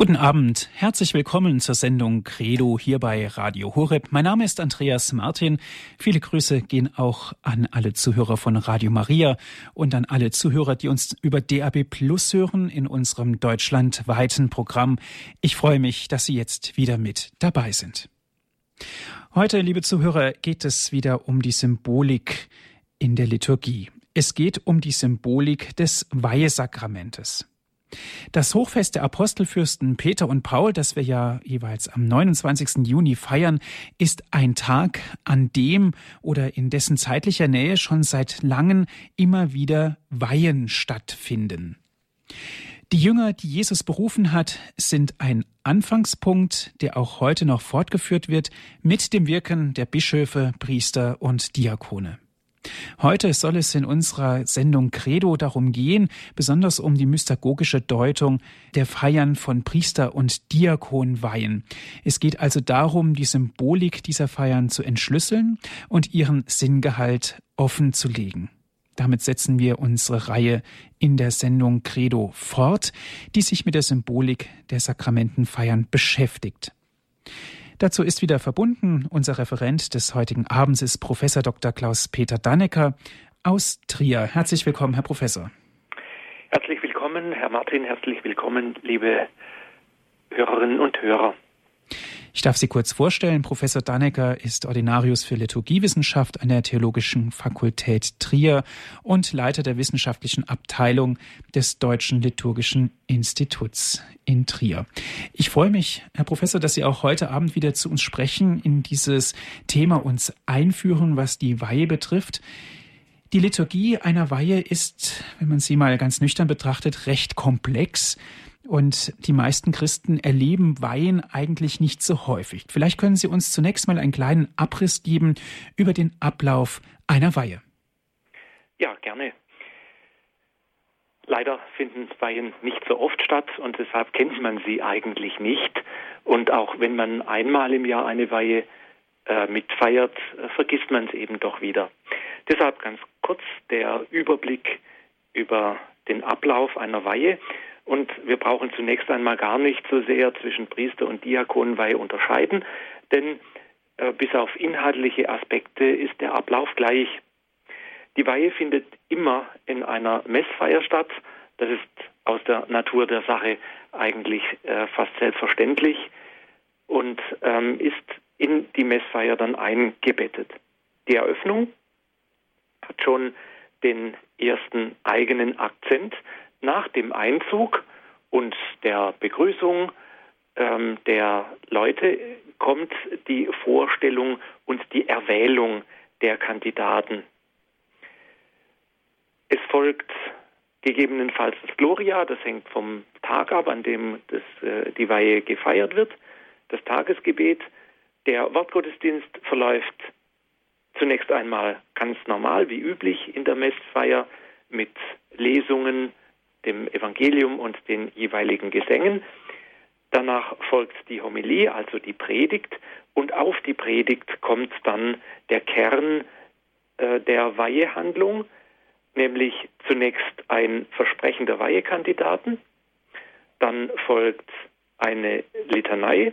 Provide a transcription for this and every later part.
Guten Abend, herzlich willkommen zur Sendung Credo hier bei Radio Horeb. Mein Name ist Andreas Martin. Viele Grüße gehen auch an alle Zuhörer von Radio Maria und an alle Zuhörer, die uns über DAB Plus hören in unserem deutschlandweiten Programm. Ich freue mich, dass Sie jetzt wieder mit dabei sind. Heute, liebe Zuhörer, geht es wieder um die Symbolik in der Liturgie. Es geht um die Symbolik des Weihesakramentes. Das Hochfest der Apostelfürsten Peter und Paul, das wir ja jeweils am 29. Juni feiern, ist ein Tag, an dem oder in dessen zeitlicher Nähe schon seit langem immer wieder Weihen stattfinden. Die Jünger, die Jesus berufen hat, sind ein Anfangspunkt, der auch heute noch fortgeführt wird mit dem Wirken der Bischöfe, Priester und Diakone. Heute soll es in unserer Sendung Credo darum gehen, besonders um die mystagogische Deutung der Feiern von Priester und Diakonweihen. Es geht also darum, die Symbolik dieser Feiern zu entschlüsseln und ihren Sinngehalt offen zu legen. Damit setzen wir unsere Reihe in der Sendung Credo fort, die sich mit der Symbolik der Sakramentenfeiern beschäftigt. Dazu ist wieder verbunden unser Referent des heutigen Abends ist Professor Dr. Klaus-Peter Dannecker aus Trier. Herzlich willkommen, Herr Professor. Herzlich willkommen, Herr Martin, herzlich willkommen, liebe Hörerinnen und Hörer. Ich darf Sie kurz vorstellen. Professor Dannecker ist Ordinarius für Liturgiewissenschaft an der Theologischen Fakultät Trier und Leiter der wissenschaftlichen Abteilung des Deutschen Liturgischen Instituts in Trier. Ich freue mich, Herr Professor, dass Sie auch heute Abend wieder zu uns sprechen, in dieses Thema uns einführen, was die Weihe betrifft. Die Liturgie einer Weihe ist, wenn man sie mal ganz nüchtern betrachtet, recht komplex. Und die meisten Christen erleben Weihen eigentlich nicht so häufig. Vielleicht können Sie uns zunächst mal einen kleinen Abriss geben über den Ablauf einer Weihe. Ja, gerne. Leider finden Weihen nicht so oft statt und deshalb kennt man sie eigentlich nicht. Und auch wenn man einmal im Jahr eine Weihe äh, mitfeiert, äh, vergisst man es eben doch wieder. Deshalb ganz kurz der Überblick über den Ablauf einer Weihe. Und wir brauchen zunächst einmal gar nicht so sehr zwischen Priester und Diakonenweihe unterscheiden, denn äh, bis auf inhaltliche Aspekte ist der Ablauf gleich. Die Weihe findet immer in einer Messfeier statt. Das ist aus der Natur der Sache eigentlich äh, fast selbstverständlich und ähm, ist in die Messfeier dann eingebettet. Die Eröffnung hat schon den ersten eigenen Akzent, nach dem Einzug und der Begrüßung ähm, der Leute kommt die Vorstellung und die Erwählung der Kandidaten. Es folgt gegebenenfalls das Gloria, das hängt vom Tag ab, an dem das, äh, die Weihe gefeiert wird, das Tagesgebet. Der Wortgottesdienst verläuft zunächst einmal ganz normal, wie üblich in der Messfeier, mit Lesungen, dem Evangelium und den jeweiligen Gesängen. Danach folgt die Homilie, also die Predigt, und auf die Predigt kommt dann der Kern äh, der Weihehandlung, nämlich zunächst ein Versprechen der Weihekandidaten, dann folgt eine Litanei,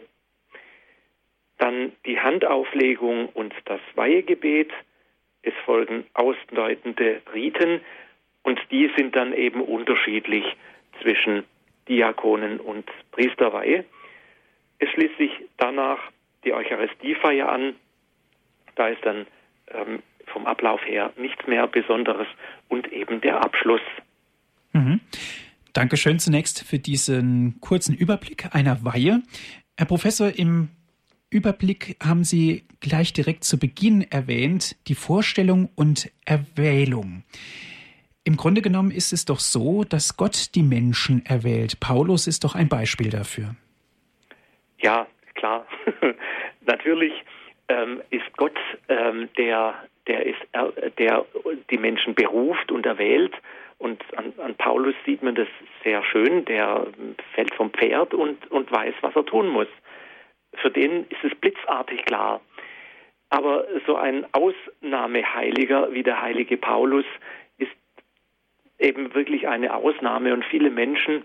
dann die Handauflegung und das Weihegebet, es folgen ausdeutende Riten, und die sind dann eben unterschiedlich zwischen Diakonen und Priesterweihe. Es schließt sich danach die Eucharistiefeier an. Da ist dann ähm, vom Ablauf her nichts mehr Besonderes und eben der Abschluss. Mhm. Dankeschön zunächst für diesen kurzen Überblick einer Weihe. Herr Professor, im Überblick haben Sie gleich direkt zu Beginn erwähnt, die Vorstellung und Erwählung. Im Grunde genommen ist es doch so, dass Gott die Menschen erwählt. Paulus ist doch ein Beispiel dafür. Ja, klar. Natürlich ähm, ist Gott ähm, der, der, ist, äh, der die Menschen beruft und erwählt. Und an, an, Paulus sieht man das sehr schön. Der fällt vom Pferd und, und weiß, was er tun muss. Für den ist es blitzartig klar. Aber so ein Ausnahmeheiliger wie der heilige Paulus eben wirklich eine Ausnahme und viele Menschen,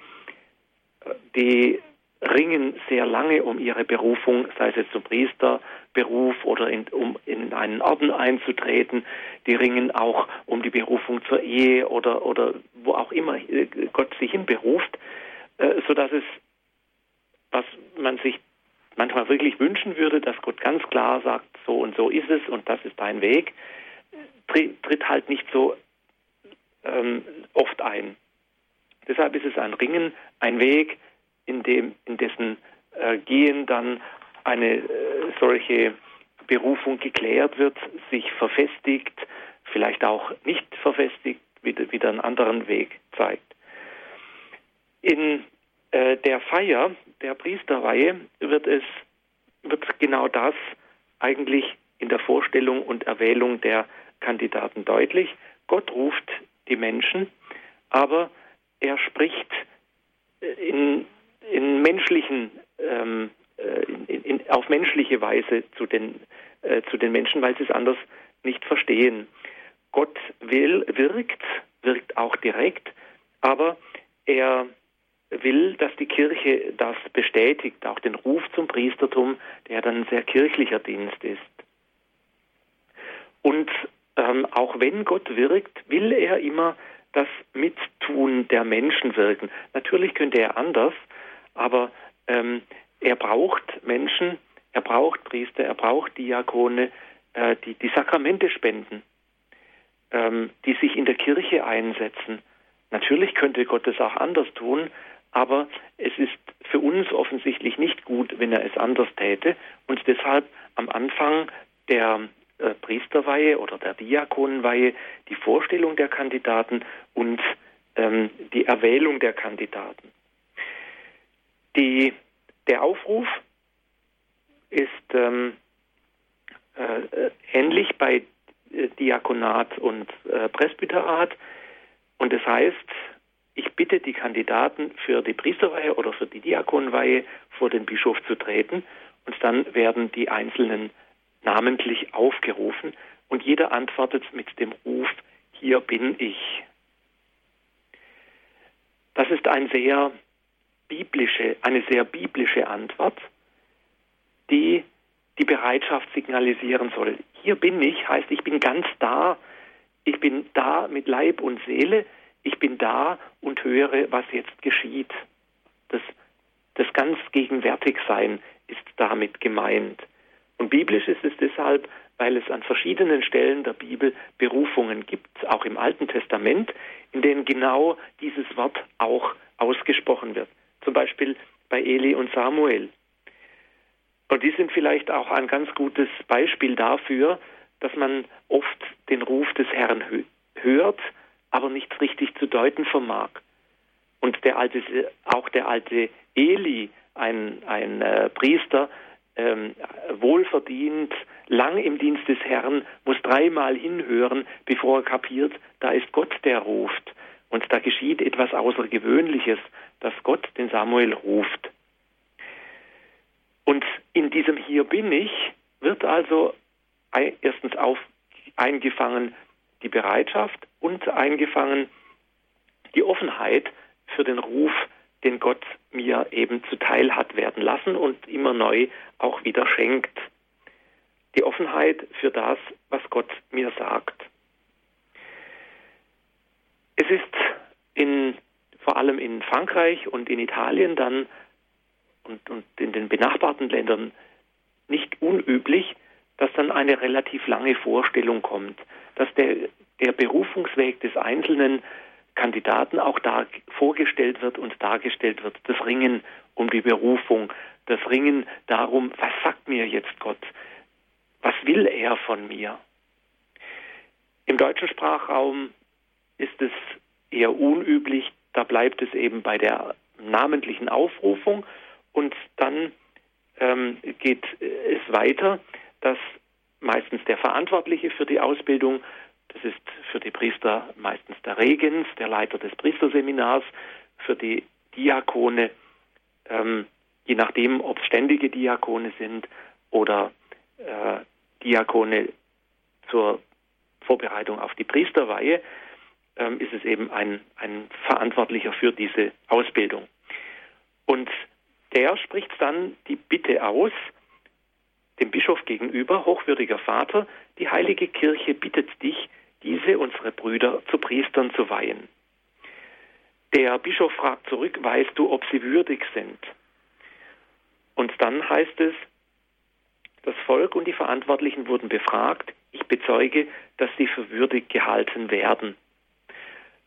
die ringen sehr lange um ihre Berufung, sei es jetzt zum Priesterberuf oder in, um in einen Orden einzutreten. Die ringen auch um die Berufung zur Ehe oder, oder wo auch immer äh, Gott sich hinberuft, äh, sodass es, was man sich manchmal wirklich wünschen würde, dass Gott ganz klar sagt, so und so ist es und das ist dein Weg, tritt halt nicht so ähm, oft ein. Deshalb ist es ein Ringen, ein Weg, in, dem, in dessen äh, Gehen dann eine äh, solche Berufung geklärt wird, sich verfestigt, vielleicht auch nicht verfestigt, wieder, wieder einen anderen Weg zeigt. In äh, der Feier der Priesterweihe wird es wird genau das eigentlich in der Vorstellung und Erwählung der Kandidaten deutlich. Gott ruft die Menschen, aber er spricht äh, in, in menschlichen, ähm, äh, in, in, auf menschliche Weise zu den, äh, zu den Menschen, weil sie es anders nicht verstehen. Gott will, wirkt, wirkt auch direkt, aber er will, dass die Kirche das bestätigt, auch den Ruf zum Priestertum, der dann ein sehr kirchlicher Dienst ist. Und ähm, auch wenn Gott wirkt, will er immer das Mittun der Menschen wirken. Natürlich könnte er anders, aber ähm, er braucht Menschen, er braucht Priester, er braucht Diakone, äh, die die Sakramente spenden, ähm, die sich in der Kirche einsetzen. Natürlich könnte Gott es auch anders tun, aber es ist für uns offensichtlich nicht gut, wenn er es anders täte und deshalb am Anfang der äh, Priesterweihe oder der Diakonenweihe die Vorstellung der Kandidaten und ähm, die Erwählung der Kandidaten. Die, der Aufruf ist ähm, äh, ähnlich bei äh, Diakonat und äh, Presbyterat und das heißt, ich bitte die Kandidaten für die Priesterweihe oder für die Diakonenweihe vor den Bischof zu treten und dann werden die einzelnen namentlich aufgerufen und jeder antwortet mit dem Ruf, hier bin ich. Das ist ein sehr biblische, eine sehr biblische Antwort, die die Bereitschaft signalisieren soll. Hier bin ich, heißt, ich bin ganz da, ich bin da mit Leib und Seele, ich bin da und höre, was jetzt geschieht. Das, das ganz Gegenwärtigsein ist damit gemeint. Und biblisch ist es deshalb, weil es an verschiedenen Stellen der Bibel Berufungen gibt, auch im Alten Testament, in denen genau dieses Wort auch ausgesprochen wird. Zum Beispiel bei Eli und Samuel. Und die sind vielleicht auch ein ganz gutes Beispiel dafür, dass man oft den Ruf des Herrn hört, aber nicht richtig zu deuten vermag. Und der alte, auch der alte Eli, ein, ein äh, Priester, ähm, wohlverdient, lang im Dienst des Herrn, muss dreimal hinhören, bevor er kapiert, da ist Gott, der ruft. Und da geschieht etwas Außergewöhnliches, dass Gott den Samuel ruft. Und in diesem Hier bin ich wird also erstens auf, eingefangen die Bereitschaft und eingefangen die Offenheit für den Ruf den Gott mir eben zuteil hat werden lassen und immer neu auch wieder schenkt. Die Offenheit für das, was Gott mir sagt. Es ist in, vor allem in Frankreich und in Italien dann und, und in den benachbarten Ländern nicht unüblich, dass dann eine relativ lange Vorstellung kommt, dass der, der Berufungsweg des Einzelnen Kandidaten auch da vorgestellt wird und dargestellt wird. Das Ringen um die Berufung, das Ringen darum, was sagt mir jetzt Gott? Was will er von mir? Im deutschen Sprachraum ist es eher unüblich, da bleibt es eben bei der namentlichen Aufrufung und dann ähm, geht es weiter, dass meistens der Verantwortliche für die Ausbildung das ist für die Priester meistens der Regens, der Leiter des Priesterseminars, für die Diakone, ähm, je nachdem, ob es ständige Diakone sind oder äh, Diakone zur Vorbereitung auf die Priesterweihe, ähm, ist es eben ein, ein Verantwortlicher für diese Ausbildung. Und der spricht dann die Bitte aus, dem Bischof gegenüber, hochwürdiger Vater, die heilige Kirche bittet dich, diese unsere Brüder zu Priestern zu weihen. Der Bischof fragt zurück, weißt du, ob sie würdig sind? Und dann heißt es, das Volk und die Verantwortlichen wurden befragt, ich bezeuge, dass sie für würdig gehalten werden.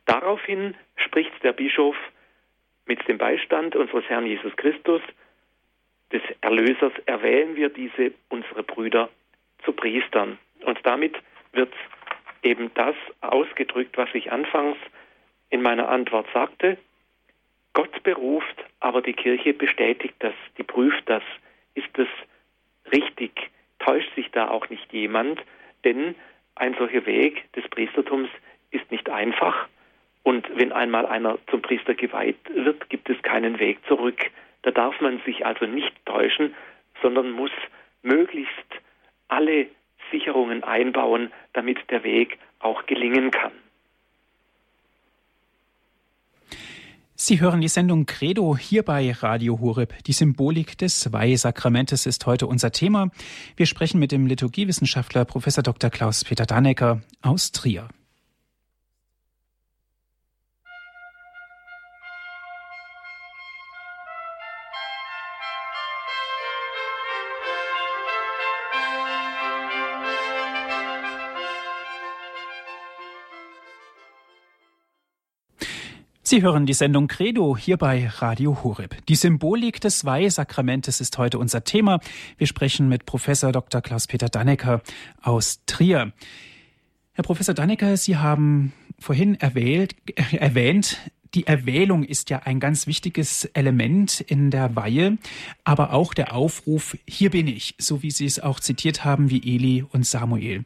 Daraufhin spricht der Bischof mit dem Beistand unseres Herrn Jesus Christus, des Erlösers, erwählen wir diese, unsere Brüder, zu Priestern. Und damit wird eben das ausgedrückt, was ich anfangs in meiner Antwort sagte. Gott beruft, aber die Kirche bestätigt das, die prüft das. Ist es richtig? Täuscht sich da auch nicht jemand? Denn ein solcher Weg des Priestertums ist nicht einfach. Und wenn einmal einer zum Priester geweiht wird, gibt es keinen Weg zurück. Da darf man sich also nicht täuschen, sondern muss möglichst alle Sicherungen einbauen, damit der Weg auch gelingen kann. Sie hören die Sendung Credo hier bei Radio Horeb. Die Symbolik des Weihsakramentes ist heute unser Thema. Wir sprechen mit dem Liturgiewissenschaftler Prof. Dr. Klaus-Peter Dannecker aus Trier. Sie hören die Sendung Credo hier bei Radio Horeb. Die Symbolik des Weihsakramentes ist heute unser Thema. Wir sprechen mit Professor Dr. Klaus-Peter Dannecker aus Trier. Herr Professor Dannecker, Sie haben vorhin erwählt, äh, erwähnt, die Erwählung ist ja ein ganz wichtiges Element in der Weihe, aber auch der Aufruf, hier bin ich, so wie Sie es auch zitiert haben wie Eli und Samuel.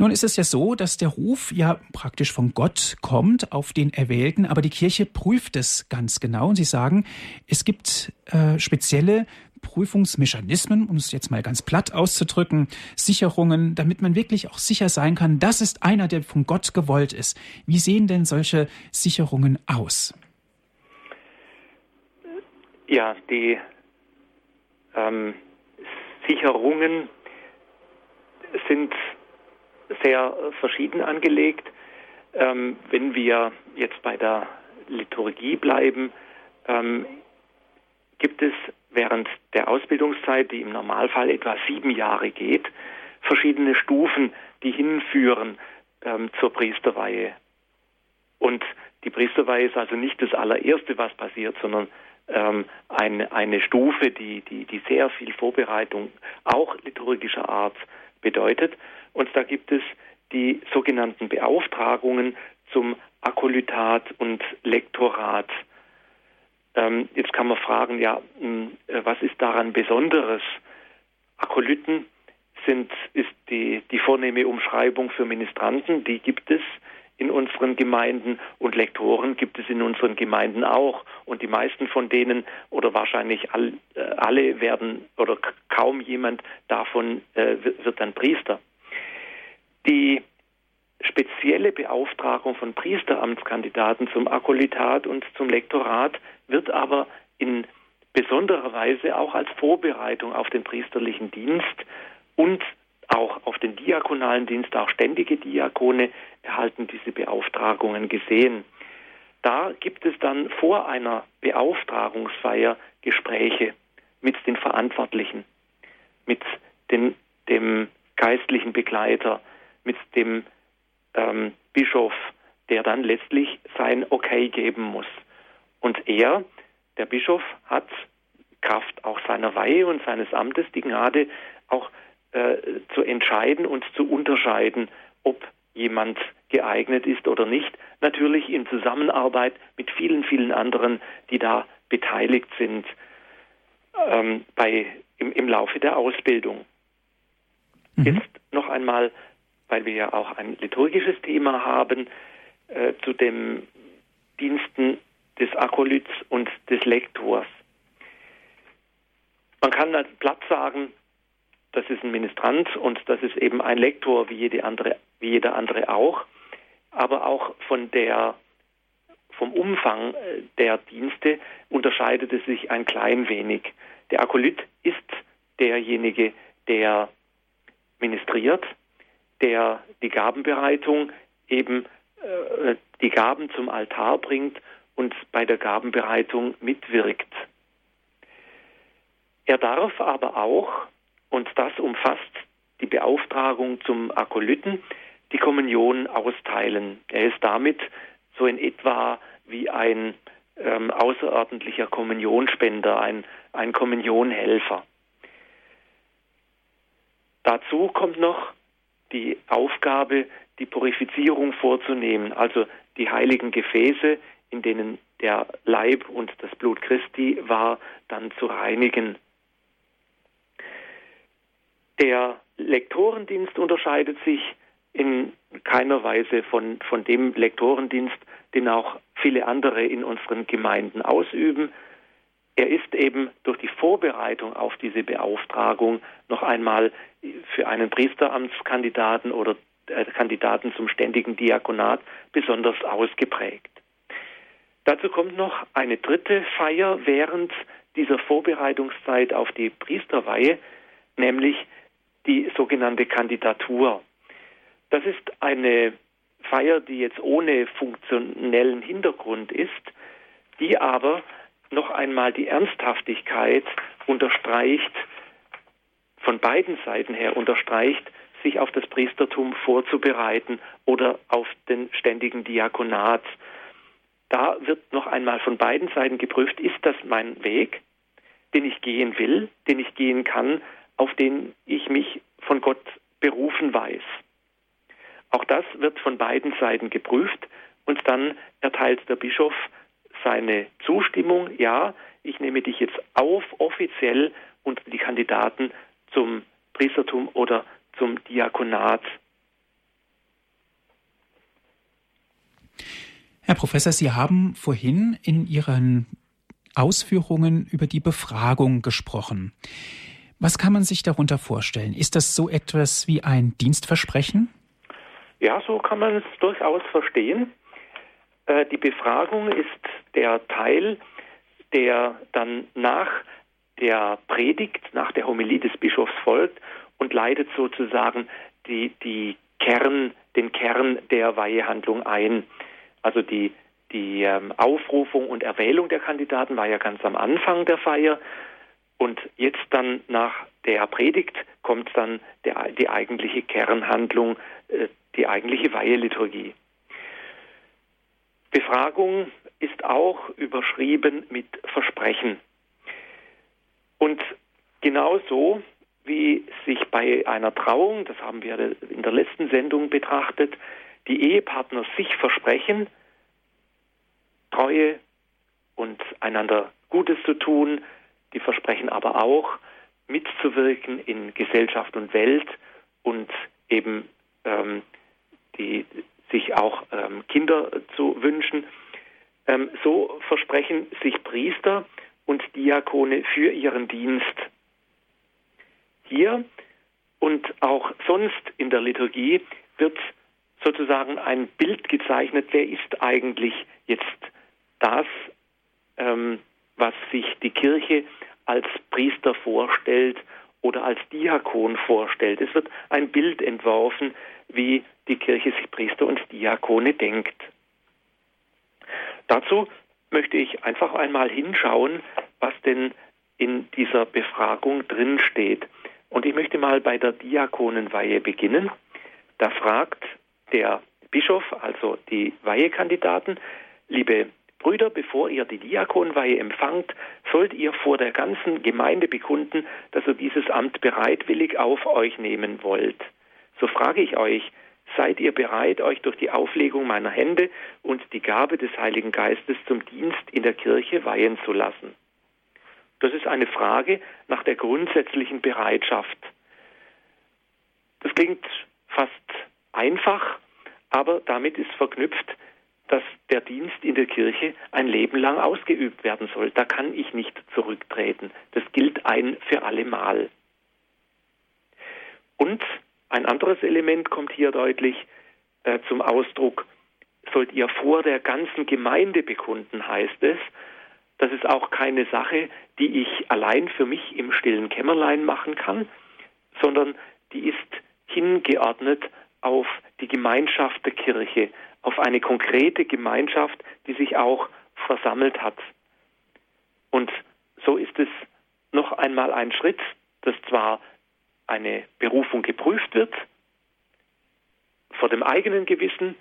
Nun ist es ja so, dass der Ruf ja praktisch von Gott kommt auf den Erwählten, aber die Kirche prüft es ganz genau und sie sagen, es gibt äh, spezielle Prüfungsmechanismen, um es jetzt mal ganz platt auszudrücken, Sicherungen, damit man wirklich auch sicher sein kann, das ist einer, der von Gott gewollt ist. Wie sehen denn solche Sicherungen aus? Ja, die ähm, Sicherungen sind sehr verschieden angelegt. Ähm, wenn wir jetzt bei der Liturgie bleiben, ähm, gibt es während der Ausbildungszeit, die im Normalfall etwa sieben Jahre geht, verschiedene Stufen, die hinführen ähm, zur Priesterweihe. Und die Priesterweihe ist also nicht das allererste, was passiert, sondern ähm, eine, eine Stufe, die, die, die sehr viel Vorbereitung auch liturgischer Art bedeutet. Und da gibt es die sogenannten Beauftragungen zum Akolytat und Lektorat. Ähm, jetzt kann man fragen, ja, hm, äh, was ist daran Besonderes? Akolyten sind, ist die, die vornehme Umschreibung für Ministranten, die gibt es in unseren Gemeinden und Lektoren gibt es in unseren Gemeinden auch. Und die meisten von denen oder wahrscheinlich all, äh, alle werden oder kaum jemand davon äh, wird dann Priester. Die spezielle Beauftragung von Priesteramtskandidaten zum Akolytat und zum Lektorat wird aber in besonderer Weise auch als Vorbereitung auf den priesterlichen Dienst und auch auf den diakonalen Dienst, auch ständige Diakone erhalten diese Beauftragungen gesehen. Da gibt es dann vor einer Beauftragungsfeier Gespräche mit den Verantwortlichen, mit den, dem geistlichen Begleiter, mit dem ähm, Bischof, der dann letztlich sein Okay geben muss. Und er, der Bischof, hat Kraft auch seiner Weihe und seines Amtes die Gnade, auch äh, zu entscheiden und zu unterscheiden, ob jemand geeignet ist oder nicht. Natürlich in Zusammenarbeit mit vielen, vielen anderen, die da beteiligt sind ähm, bei, im, im Laufe der Ausbildung. Mhm. Jetzt noch einmal weil wir ja auch ein liturgisches Thema haben, äh, zu den Diensten des Akolyts und des Lektors. Man kann als platt sagen, das ist ein Ministrant und das ist eben ein Lektor wie, jede andere, wie jeder andere auch, aber auch von der vom Umfang äh, der Dienste unterscheidet es sich ein klein wenig. Der Akolyt ist derjenige, der ministriert, der die Gabenbereitung eben äh, die Gaben zum Altar bringt und bei der Gabenbereitung mitwirkt. Er darf aber auch, und das umfasst die Beauftragung zum Akolyten, die Kommunion austeilen. Er ist damit so in etwa wie ein ähm, außerordentlicher Kommunionspender, ein, ein Kommunionhelfer. Dazu kommt noch die Aufgabe, die Purifizierung vorzunehmen, also die heiligen Gefäße, in denen der Leib und das Blut Christi war, dann zu reinigen. Der Lektorendienst unterscheidet sich in keiner Weise von, von dem Lektorendienst, den auch viele andere in unseren Gemeinden ausüben. Er ist eben durch die Vorbereitung auf diese Beauftragung noch einmal für einen Priesteramtskandidaten oder äh, Kandidaten zum ständigen Diakonat besonders ausgeprägt. Dazu kommt noch eine dritte Feier während dieser Vorbereitungszeit auf die Priesterweihe, nämlich die sogenannte Kandidatur. Das ist eine Feier, die jetzt ohne funktionellen Hintergrund ist, die aber noch einmal die Ernsthaftigkeit unterstreicht, von beiden Seiten her unterstreicht, sich auf das Priestertum vorzubereiten oder auf den ständigen Diakonat. Da wird noch einmal von beiden Seiten geprüft, ist das mein Weg, den ich gehen will, den ich gehen kann, auf den ich mich von Gott berufen weiß. Auch das wird von beiden Seiten geprüft und dann erteilt der Bischof seine Zustimmung, ja, ich nehme dich jetzt auf offiziell unter die Kandidaten zum Priestertum oder zum Diakonat. Herr Professor, Sie haben vorhin in Ihren Ausführungen über die Befragung gesprochen. Was kann man sich darunter vorstellen? Ist das so etwas wie ein Dienstversprechen? Ja, so kann man es durchaus verstehen. Äh, die Befragung ist der Teil, der dann nach der Predigt, nach der Homilie des Bischofs folgt und leitet sozusagen die, die Kern, den Kern der Weihehandlung ein. Also die, die ähm, Aufrufung und Erwählung der Kandidaten war ja ganz am Anfang der Feier. Und jetzt dann nach der Predigt kommt dann der, die eigentliche Kernhandlung, äh, die eigentliche Weiheliturgie. Befragung ist auch überschrieben mit Versprechen. Und genauso wie sich bei einer Trauung, das haben wir in der letzten Sendung betrachtet, die Ehepartner sich versprechen, Treue und einander Gutes zu tun, die versprechen aber auch, mitzuwirken in Gesellschaft und Welt und eben ähm, die sich auch ähm, Kinder zu wünschen. Ähm, so versprechen sich Priester und Diakone für ihren Dienst. Hier und auch sonst in der Liturgie wird sozusagen ein Bild gezeichnet, wer ist eigentlich jetzt das, ähm, was sich die Kirche als Priester vorstellt oder als Diakon vorstellt. Es wird ein Bild entworfen, wie die Kirche sich Priester und Diakone denkt. Dazu möchte ich einfach einmal hinschauen, was denn in dieser Befragung drinsteht. Und ich möchte mal bei der Diakonenweihe beginnen. Da fragt der Bischof, also die Weihekandidaten, liebe Brüder, bevor ihr die Diakonweihe empfangt, sollt ihr vor der ganzen Gemeinde bekunden, dass ihr dieses Amt bereitwillig auf euch nehmen wollt. So frage ich euch, seid ihr bereit, euch durch die Auflegung meiner Hände und die Gabe des Heiligen Geistes zum Dienst in der Kirche weihen zu lassen? Das ist eine Frage nach der grundsätzlichen Bereitschaft. Das klingt fast einfach, aber damit ist verknüpft, dass der Dienst in der Kirche ein Leben lang ausgeübt werden soll. Da kann ich nicht zurücktreten. Das gilt ein für alle Mal. Und ein anderes Element kommt hier deutlich äh, zum Ausdruck. sollt ihr vor der ganzen Gemeinde bekunden, heißt es. Das ist auch keine Sache, die ich allein für mich im stillen Kämmerlein machen kann, sondern die ist hingeordnet auf die Gemeinschaft der Kirche, auf eine konkrete Gemeinschaft, die sich auch versammelt hat. Und so ist es noch einmal ein Schritt, dass zwar eine Berufung geprüft wird, vor dem eigenen Gewissen,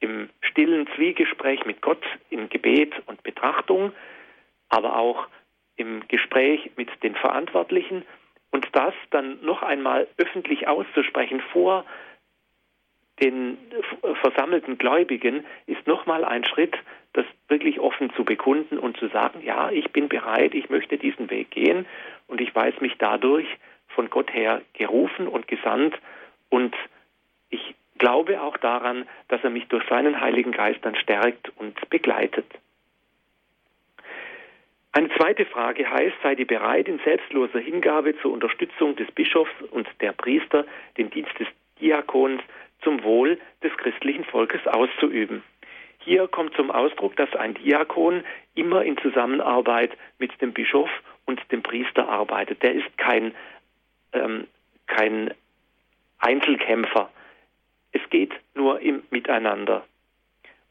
im stillen Zwiegespräch mit Gott, in Gebet und Betrachtung, aber auch im Gespräch mit den Verantwortlichen und das dann noch einmal öffentlich auszusprechen vor den versammelten Gläubigen ist nochmal ein Schritt, das wirklich offen zu bekunden und zu sagen, ja, ich bin bereit, ich möchte diesen Weg gehen und ich weiß mich dadurch von Gott her gerufen und gesandt und ich glaube auch daran, dass er mich durch seinen Heiligen Geist dann stärkt und begleitet. Eine zweite Frage heißt, seid ihr bereit, in selbstloser Hingabe zur Unterstützung des Bischofs und der Priester den Dienst des Diakons zum Wohl des christlichen Volkes auszuüben. Hier kommt zum Ausdruck, dass ein Diakon immer in Zusammenarbeit mit dem Bischof und dem Priester arbeitet. Der ist kein, ähm, kein Einzelkämpfer. Es geht nur im Miteinander.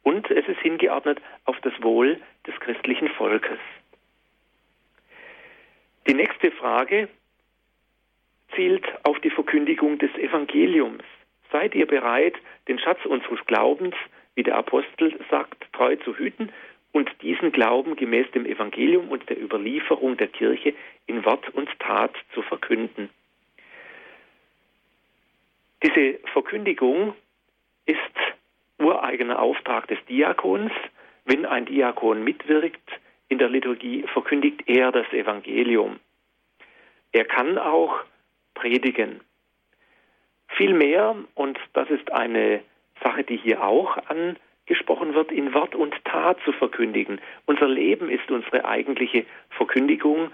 Und es ist hingeordnet auf das Wohl des christlichen Volkes. Die nächste Frage zielt auf die Verkündigung des Evangeliums. Seid ihr bereit, den Schatz unseres Glaubens, wie der Apostel sagt, treu zu hüten und diesen Glauben gemäß dem Evangelium und der Überlieferung der Kirche in Wort und Tat zu verkünden? Diese Verkündigung ist ureigener Auftrag des Diakons. Wenn ein Diakon mitwirkt in der Liturgie, verkündigt er das Evangelium. Er kann auch predigen. Vielmehr, und das ist eine Sache, die hier auch angesprochen wird, in Wort und Tat zu verkündigen. Unser Leben ist unsere eigentliche Verkündigung.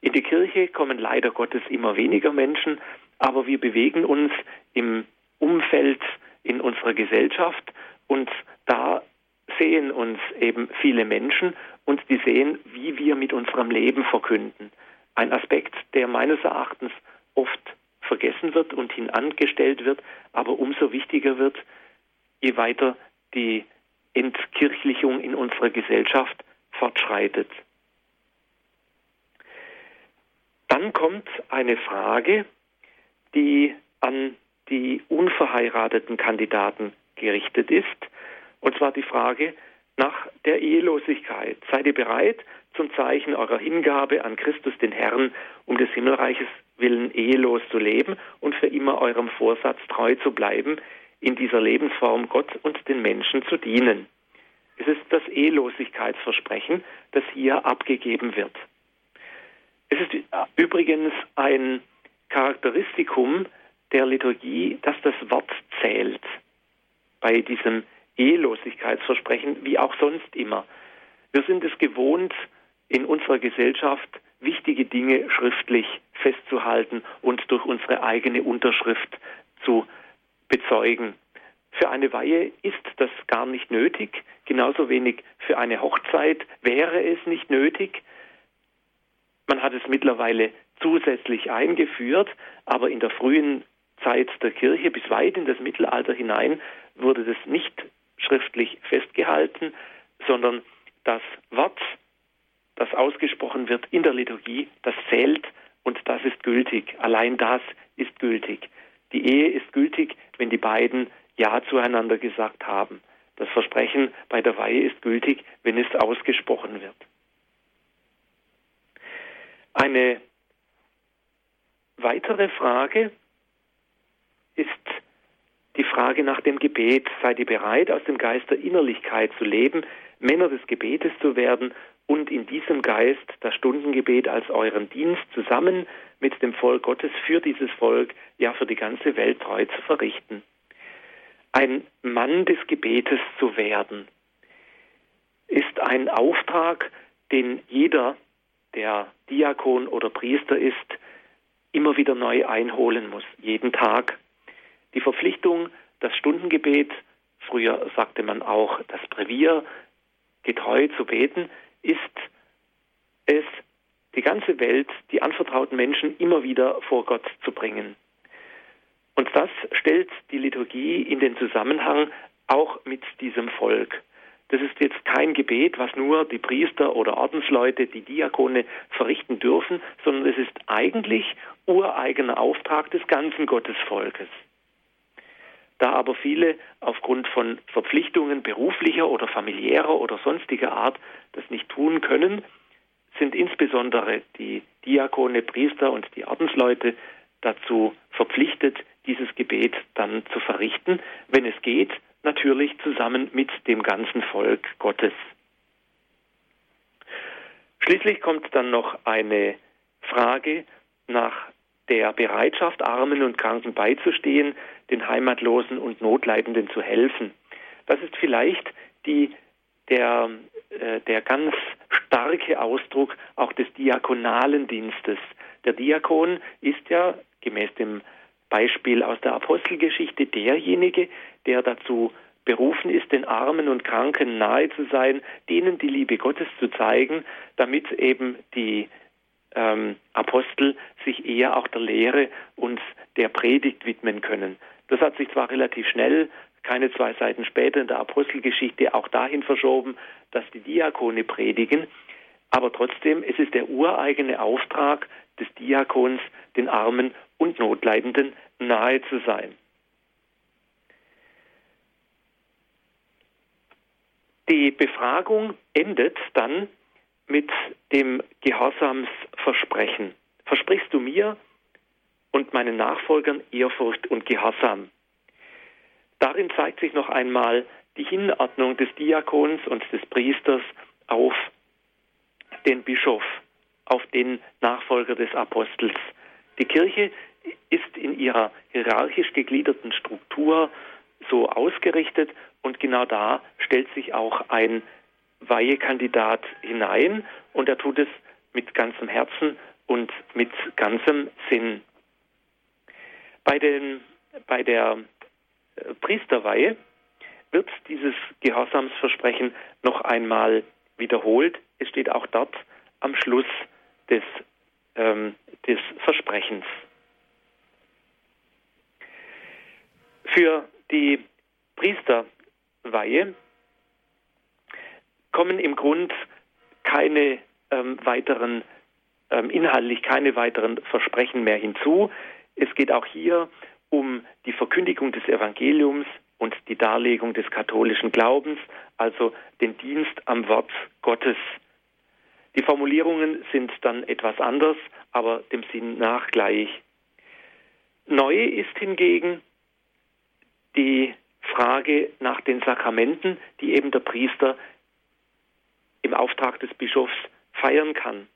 In die Kirche kommen leider Gottes immer weniger Menschen, aber wir bewegen uns im Umfeld in unserer Gesellschaft und da sehen uns eben viele Menschen und die sehen, wie wir mit unserem Leben verkünden. Ein Aspekt, der meines Erachtens oft vergessen wird und hinangestellt wird, aber umso wichtiger wird, je weiter die Entkirchlichung in unserer Gesellschaft fortschreitet. Dann kommt eine Frage, die an die unverheirateten Kandidaten gerichtet ist, und zwar die Frage nach der Ehelosigkeit. Seid ihr bereit, zum Zeichen eurer Hingabe an Christus den Herrn, um des Himmelreiches willen ehelos zu leben und für immer eurem Vorsatz treu zu bleiben, in dieser Lebensform Gott und den Menschen zu dienen. Es ist das Ehelosigkeitsversprechen, das hier abgegeben wird. Es ist übrigens ein Charakteristikum der Liturgie, dass das Wort zählt bei diesem Ehelosigkeitsversprechen, wie auch sonst immer. Wir sind es gewohnt, in unserer Gesellschaft wichtige Dinge schriftlich festzuhalten und durch unsere eigene Unterschrift zu bezeugen. Für eine Weihe ist das gar nicht nötig, genauso wenig für eine Hochzeit wäre es nicht nötig. Man hat es mittlerweile zusätzlich eingeführt, aber in der frühen Zeit der Kirche bis weit in das Mittelalter hinein wurde das nicht schriftlich festgehalten, sondern das Wort das ausgesprochen wird in der Liturgie, das zählt und das ist gültig. Allein das ist gültig. Die Ehe ist gültig, wenn die beiden Ja zueinander gesagt haben. Das Versprechen bei der Weihe ist gültig, wenn es ausgesprochen wird. Eine weitere Frage ist die Frage nach dem Gebet. Seid ihr bereit, aus dem Geist der Innerlichkeit zu leben, Männer des Gebetes zu werden und in diesem Geist das Stundengebet als euren Dienst zusammen mit dem Volk Gottes für dieses Volk, ja für die ganze Welt treu zu verrichten. Ein Mann des Gebetes zu werden, ist ein Auftrag, den jeder, der Diakon oder Priester ist, immer wieder neu einholen muss, jeden Tag. Die Verpflichtung, das Stundengebet früher sagte man auch das Brevier, getreu zu beten, ist es, die ganze Welt, die anvertrauten Menschen immer wieder vor Gott zu bringen. Und das stellt die Liturgie in den Zusammenhang auch mit diesem Volk. Das ist jetzt kein Gebet, was nur die Priester oder Ordensleute, die Diakone verrichten dürfen, sondern es ist eigentlich ureigener Auftrag des ganzen Gottesvolkes. Da aber viele aufgrund von Verpflichtungen beruflicher oder familiärer oder sonstiger Art das nicht tun können, sind insbesondere die Diakone, Priester und die Ordensleute dazu verpflichtet, dieses Gebet dann zu verrichten, wenn es geht, natürlich zusammen mit dem ganzen Volk Gottes. Schließlich kommt dann noch eine Frage nach der Bereitschaft, Armen und Kranken beizustehen, den Heimatlosen und Notleidenden zu helfen. Das ist vielleicht die, der, äh, der ganz starke Ausdruck auch des diakonalen Dienstes. Der Diakon ist ja gemäß dem Beispiel aus der Apostelgeschichte derjenige, der dazu berufen ist, den Armen und Kranken nahe zu sein, denen die Liebe Gottes zu zeigen, damit eben die ähm, Apostel sich eher auch der Lehre und der Predigt widmen können. Das hat sich zwar relativ schnell, keine zwei Seiten später in der Apostelgeschichte auch dahin verschoben, dass die Diakone predigen, aber trotzdem, es ist der ureigene Auftrag des Diakons, den Armen und Notleidenden nahe zu sein. Die Befragung endet dann mit dem Gehorsamsversprechen. Versprichst du mir und meinen Nachfolgern Ehrfurcht und Gehorsam? Darin zeigt sich noch einmal die Hinordnung des Diakons und des Priesters auf den Bischof, auf den Nachfolger des Apostels. Die Kirche ist in ihrer hierarchisch gegliederten Struktur so ausgerichtet und genau da stellt sich auch ein Weihekandidat hinein und er tut es mit ganzem Herzen und mit ganzem Sinn. Bei, den, bei der äh, Priesterweihe wird dieses Gehorsamsversprechen noch einmal wiederholt. Es steht auch dort am Schluss des, ähm, des Für die Priesterweihe kommen im Grund keine ähm, weiteren, ähm, inhaltlich keine weiteren Versprechen mehr hinzu. Es geht auch hier um die Verkündigung des Evangeliums und die Darlegung des katholischen Glaubens, also den Dienst am Wort Gottes. Die Formulierungen sind dann etwas anders, aber dem Sinn nach gleich. Neu ist hingegen die Frage nach den Sakramenten, die eben der Priester im Auftrag des Bischofs feiern kann.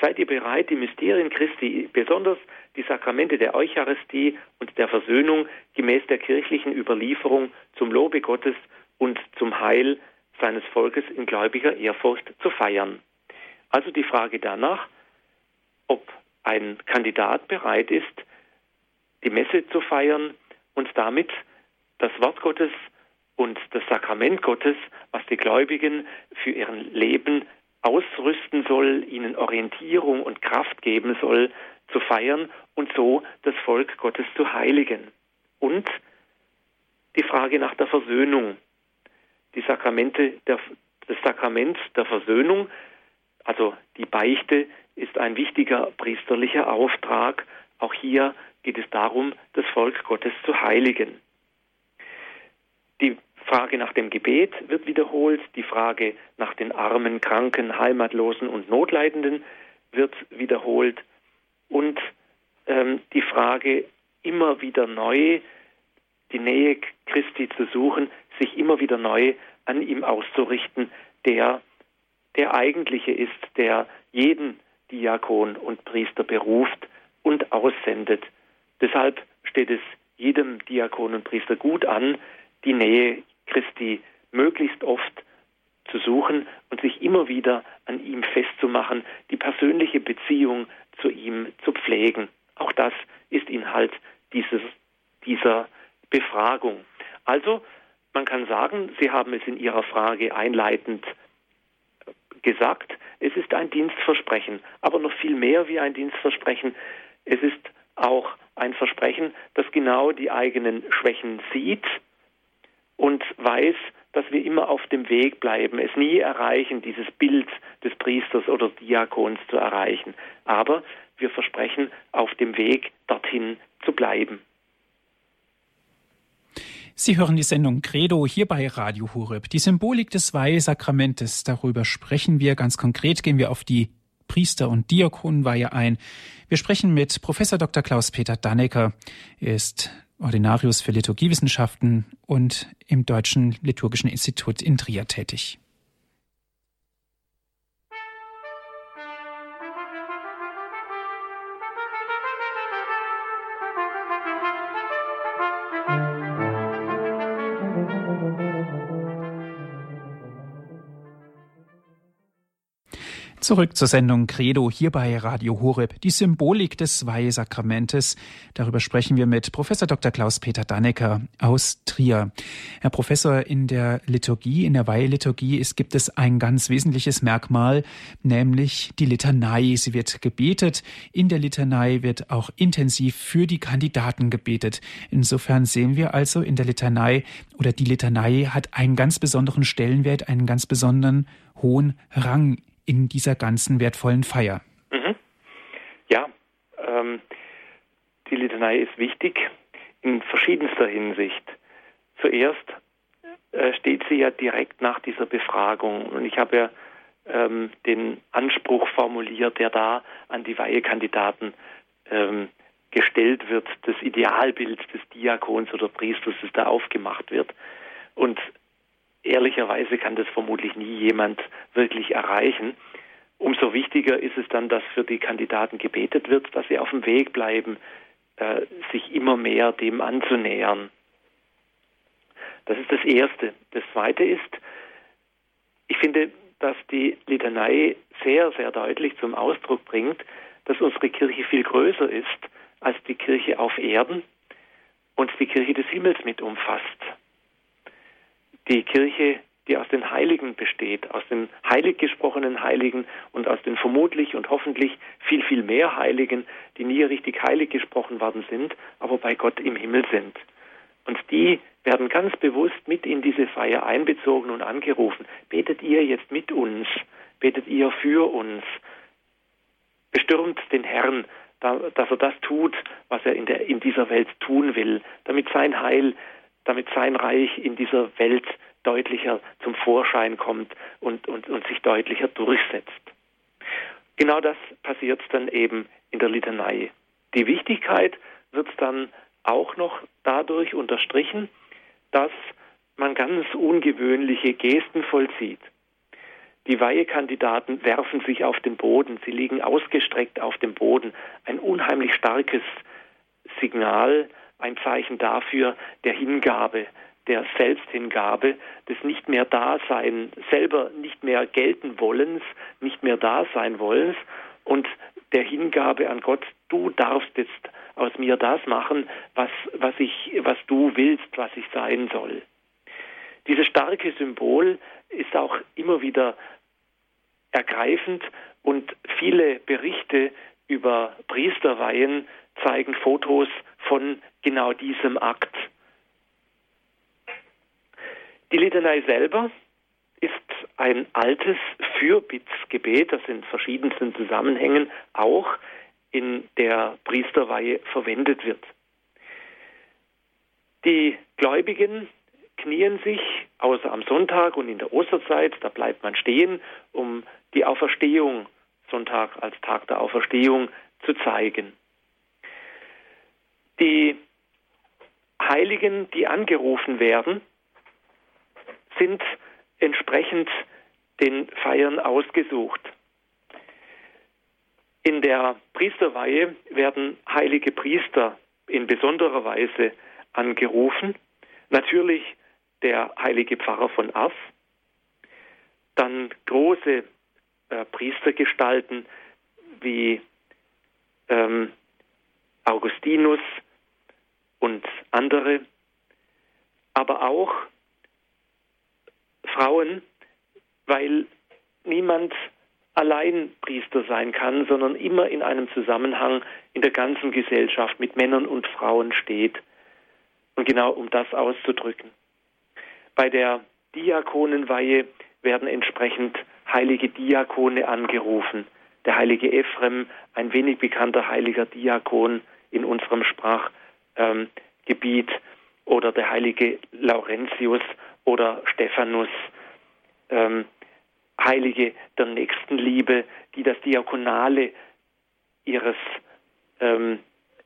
Seid ihr bereit, die Mysterien Christi, besonders die Sakramente der Eucharistie und der Versöhnung gemäß der kirchlichen Überlieferung zum Lobe Gottes und zum Heil seines Volkes in gläubiger Ehrfurcht zu feiern? Also die Frage danach, ob ein Kandidat bereit ist, die Messe zu feiern und damit das Wort Gottes und das Sakrament Gottes, was die Gläubigen für ihren Leben ausrüsten soll, ihnen Orientierung und Kraft geben soll, zu feiern und so das Volk Gottes zu heiligen. Und die Frage nach der Versöhnung. Die Sakramente der, das Sakrament der Versöhnung, also die Beichte, ist ein wichtiger priesterlicher Auftrag. Auch hier geht es darum, das Volk Gottes zu heiligen. Die Frage nach dem Gebet wird wiederholt, die Frage nach den Armen, Kranken, Heimatlosen und Notleidenden wird wiederholt und ähm, die Frage immer wieder neu, die Nähe Christi zu suchen, sich immer wieder neu an ihm auszurichten, der der eigentliche ist, der jeden Diakon und Priester beruft und aussendet. Deshalb steht es jedem Diakon und Priester gut an, die Nähe Christi möglichst oft zu suchen und sich immer wieder an ihm festzumachen, die persönliche Beziehung zu ihm zu pflegen. Auch das ist Inhalt dieses, dieser Befragung. Also man kann sagen, Sie haben es in Ihrer Frage einleitend gesagt, es ist ein Dienstversprechen, aber noch viel mehr wie ein Dienstversprechen. Es ist auch ein Versprechen, das genau die eigenen Schwächen sieht und weiß, dass wir immer auf dem Weg bleiben, es nie erreichen, dieses Bild des Priesters oder Diakons zu erreichen. Aber wir versprechen, auf dem Weg dorthin zu bleiben. Sie hören die Sendung Credo hier bei Radio Horeb. Die Symbolik des Weihesakramentes, darüber sprechen wir. Ganz konkret gehen wir auf die Priester- und Diakonenweihe ein. Wir sprechen mit Professor Dr. Klaus-Peter Dannecker. Er ist Ordinarius für Liturgiewissenschaften und im Deutschen Liturgischen Institut in Trier tätig. Zurück zur Sendung Credo hier bei Radio Horeb, die Symbolik des Weihesakramentes. Darüber sprechen wir mit Professor Dr. Klaus-Peter Dannecker aus Trier. Herr Professor, in der Liturgie, in der Weiheliturgie ist, gibt es ein ganz wesentliches Merkmal, nämlich die Litanei. Sie wird gebetet. In der Litanei wird auch intensiv für die Kandidaten gebetet. Insofern sehen wir also in der Litanei oder die Litanei hat einen ganz besonderen Stellenwert, einen ganz besonderen hohen Rang in dieser ganzen wertvollen Feier? Mhm. Ja, ähm, die Litanei ist wichtig in verschiedenster Hinsicht. Zuerst äh, steht sie ja direkt nach dieser Befragung und ich habe ja ähm, den Anspruch formuliert, der da an die Weihekandidaten ähm, gestellt wird, das Idealbild des Diakons oder Priesters, das da aufgemacht wird. Und ehrlicherweise kann das vermutlich nie jemand wirklich erreichen. Umso wichtiger ist es dann, dass für die Kandidaten gebetet wird, dass sie auf dem Weg bleiben, äh, sich immer mehr dem anzunähern. Das ist das Erste. Das Zweite ist, ich finde, dass die Litanei sehr, sehr deutlich zum Ausdruck bringt, dass unsere Kirche viel größer ist als die Kirche auf Erden und die Kirche des Himmels mit umfasst die Kirche, die aus den Heiligen besteht, aus den heilig gesprochenen Heiligen und aus den vermutlich und hoffentlich viel, viel mehr Heiligen, die nie richtig heilig gesprochen worden sind, aber bei Gott im Himmel sind. Und die werden ganz bewusst mit in diese Feier einbezogen und angerufen. Betet ihr jetzt mit uns, betet ihr für uns, bestürmt den Herrn, dass er das tut, was er in, der, in dieser Welt tun will, damit sein Heil damit sein Reich in dieser Welt deutlicher zum Vorschein kommt und, und, und sich deutlicher durchsetzt. Genau das passiert dann eben in der Litanei. Die Wichtigkeit wird dann auch noch dadurch unterstrichen, dass man ganz ungewöhnliche Gesten vollzieht. Die Weihekandidaten werfen sich auf den Boden, sie liegen ausgestreckt auf dem Boden. Ein unheimlich starkes Signal ein Zeichen dafür der Hingabe, der Selbsthingabe, des nicht mehr Dasein, selber nicht mehr gelten wollens, nicht mehr Dasein wollens und der Hingabe an Gott, du darfst jetzt aus mir das machen, was, was, ich, was du willst, was ich sein soll. Dieses starke Symbol ist auch immer wieder ergreifend und viele Berichte über Priesterweihen zeigen Fotos von genau diesem Akt. Die Litanei selber ist ein altes Fürbittsgebet, das in verschiedensten Zusammenhängen auch in der Priesterweihe verwendet wird. Die Gläubigen knien sich, außer am Sonntag und in der Osterzeit, da bleibt man stehen, um die Auferstehung, Sonntag als Tag der Auferstehung, zu zeigen. Die Heiligen, die angerufen werden, sind entsprechend den Feiern ausgesucht. In der Priesterweihe werden heilige Priester in besonderer Weise angerufen. Natürlich der heilige Pfarrer von Ass, dann große äh, Priestergestalten wie ähm, Augustinus und andere, aber auch Frauen, weil niemand allein Priester sein kann, sondern immer in einem Zusammenhang in der ganzen Gesellschaft mit Männern und Frauen steht. Und genau um das auszudrücken. Bei der Diakonenweihe werden entsprechend heilige Diakone angerufen. Der heilige Ephrem, ein wenig bekannter heiliger Diakon in unserem Sprachgebiet, ähm, oder der heilige Laurentius oder Stephanus, ähm, Heilige der Nächstenliebe, die das Diakonale ihres ähm,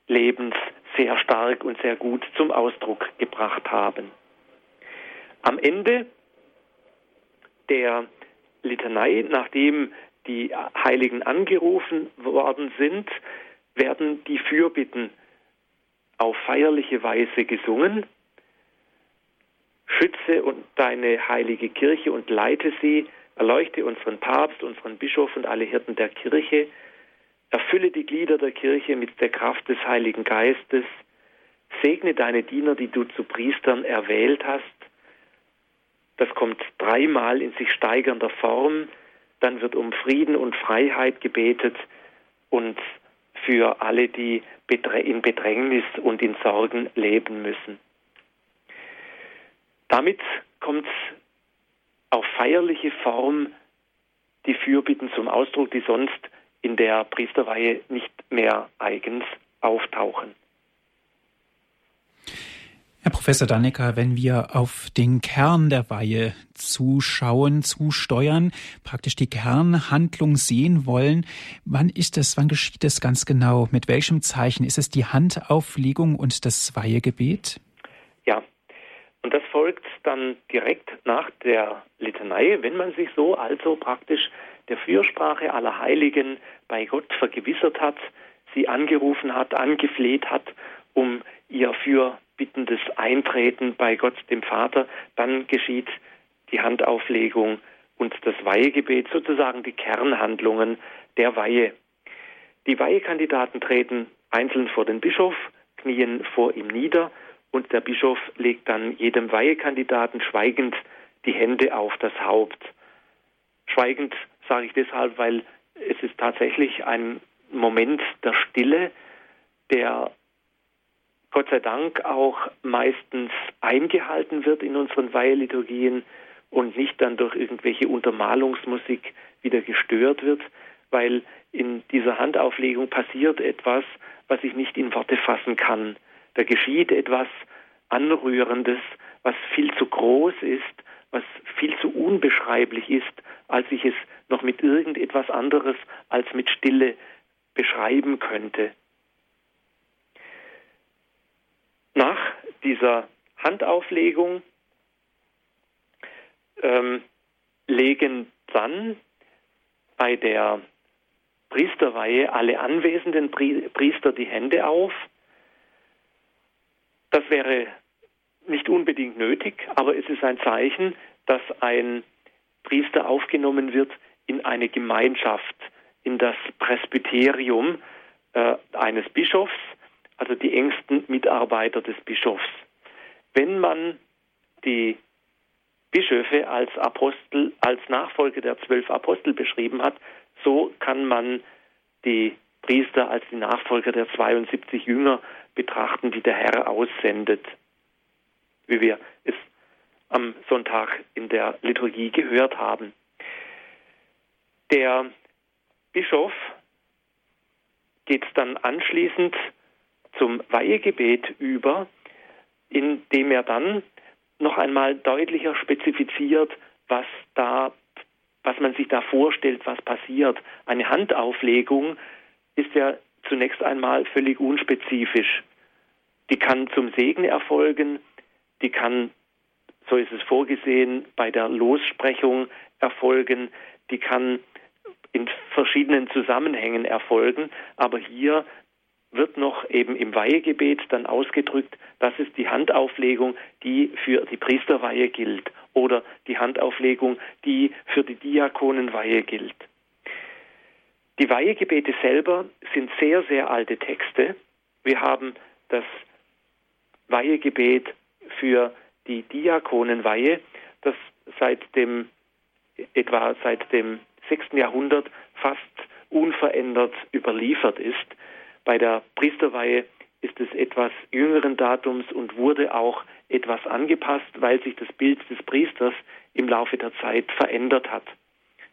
Lebens sehr stark und sehr gut zum Ausdruck gebracht haben. Am Ende der Litanei, nachdem die Heiligen angerufen worden sind, werden die Fürbitten auf feierliche Weise gesungen. Schütze und deine heilige Kirche und leite sie, erleuchte unseren Papst, unseren Bischof und alle Hirten der Kirche, erfülle die Glieder der Kirche mit der Kraft des Heiligen Geistes, segne deine Diener, die du zu Priestern erwählt hast. Das kommt dreimal in sich steigernder Form, dann wird um Frieden und Freiheit gebetet und für alle, die in Bedrängnis und in Sorgen leben müssen. Damit kommt auf feierliche Form die Fürbitten zum Ausdruck, die sonst in der Priesterweihe nicht mehr eigens auftauchen. Herr Professor Dannecker, wenn wir auf den Kern der Weihe zuschauen, zusteuern, praktisch die Kernhandlung sehen wollen, wann ist es, wann geschieht es ganz genau? Mit welchem Zeichen? Ist es die Handauflegung und das Weihegebet? Ja, und das folgt dann direkt nach der Litanei, wenn man sich so also praktisch der Fürsprache aller Heiligen bei Gott vergewissert hat, sie angerufen hat, angefleht hat, um ihr fürbittendes Eintreten bei Gott dem Vater, dann geschieht die Handauflegung und das Weihegebet, sozusagen die Kernhandlungen der Weihe. Die Weihekandidaten treten einzeln vor den Bischof, knien vor ihm nieder und der Bischof legt dann jedem Weihekandidaten schweigend die Hände auf das Haupt. Schweigend sage ich deshalb, weil es ist tatsächlich ein Moment der Stille, der Gott sei Dank auch meistens eingehalten wird in unseren Weiheliturgien und nicht dann durch irgendwelche Untermalungsmusik wieder gestört wird, weil in dieser Handauflegung passiert etwas, was ich nicht in Worte fassen kann. Da geschieht etwas Anrührendes, was viel zu groß ist, was viel zu unbeschreiblich ist, als ich es noch mit irgendetwas anderes als mit Stille beschreiben könnte. Nach dieser Handauflegung ähm, legen dann bei der Priesterweihe alle anwesenden Priester die Hände auf. Das wäre nicht unbedingt nötig, aber es ist ein Zeichen, dass ein Priester aufgenommen wird in eine Gemeinschaft, in das Presbyterium äh, eines Bischofs, also die engsten Mitarbeiter des Bischofs. Wenn man die Bischöfe als Apostel, als Nachfolger der zwölf Apostel beschrieben hat, so kann man die Priester als die Nachfolger der 72 Jünger betrachten, die der Herr aussendet, wie wir es am Sonntag in der Liturgie gehört haben. Der Bischof geht dann anschließend zum Weihegebet über, indem er dann noch einmal deutlicher spezifiziert, was da, was man sich da vorstellt, was passiert. Eine Handauflegung ist ja zunächst einmal völlig unspezifisch. Die kann zum Segen erfolgen, die kann, so ist es vorgesehen, bei der Lossprechung erfolgen, die kann in verschiedenen Zusammenhängen erfolgen, aber hier wird noch eben im Weihegebet dann ausgedrückt, das ist die Handauflegung, die für die Priesterweihe gilt oder die Handauflegung, die für die Diakonenweihe gilt. Die Weihegebete selber sind sehr, sehr alte Texte. Wir haben das Weihegebet für die Diakonenweihe, das seit dem etwa seit dem 6. Jahrhundert fast unverändert überliefert ist. Bei der Priesterweihe ist es etwas jüngeren Datums und wurde auch etwas angepasst, weil sich das Bild des Priesters im Laufe der Zeit verändert hat.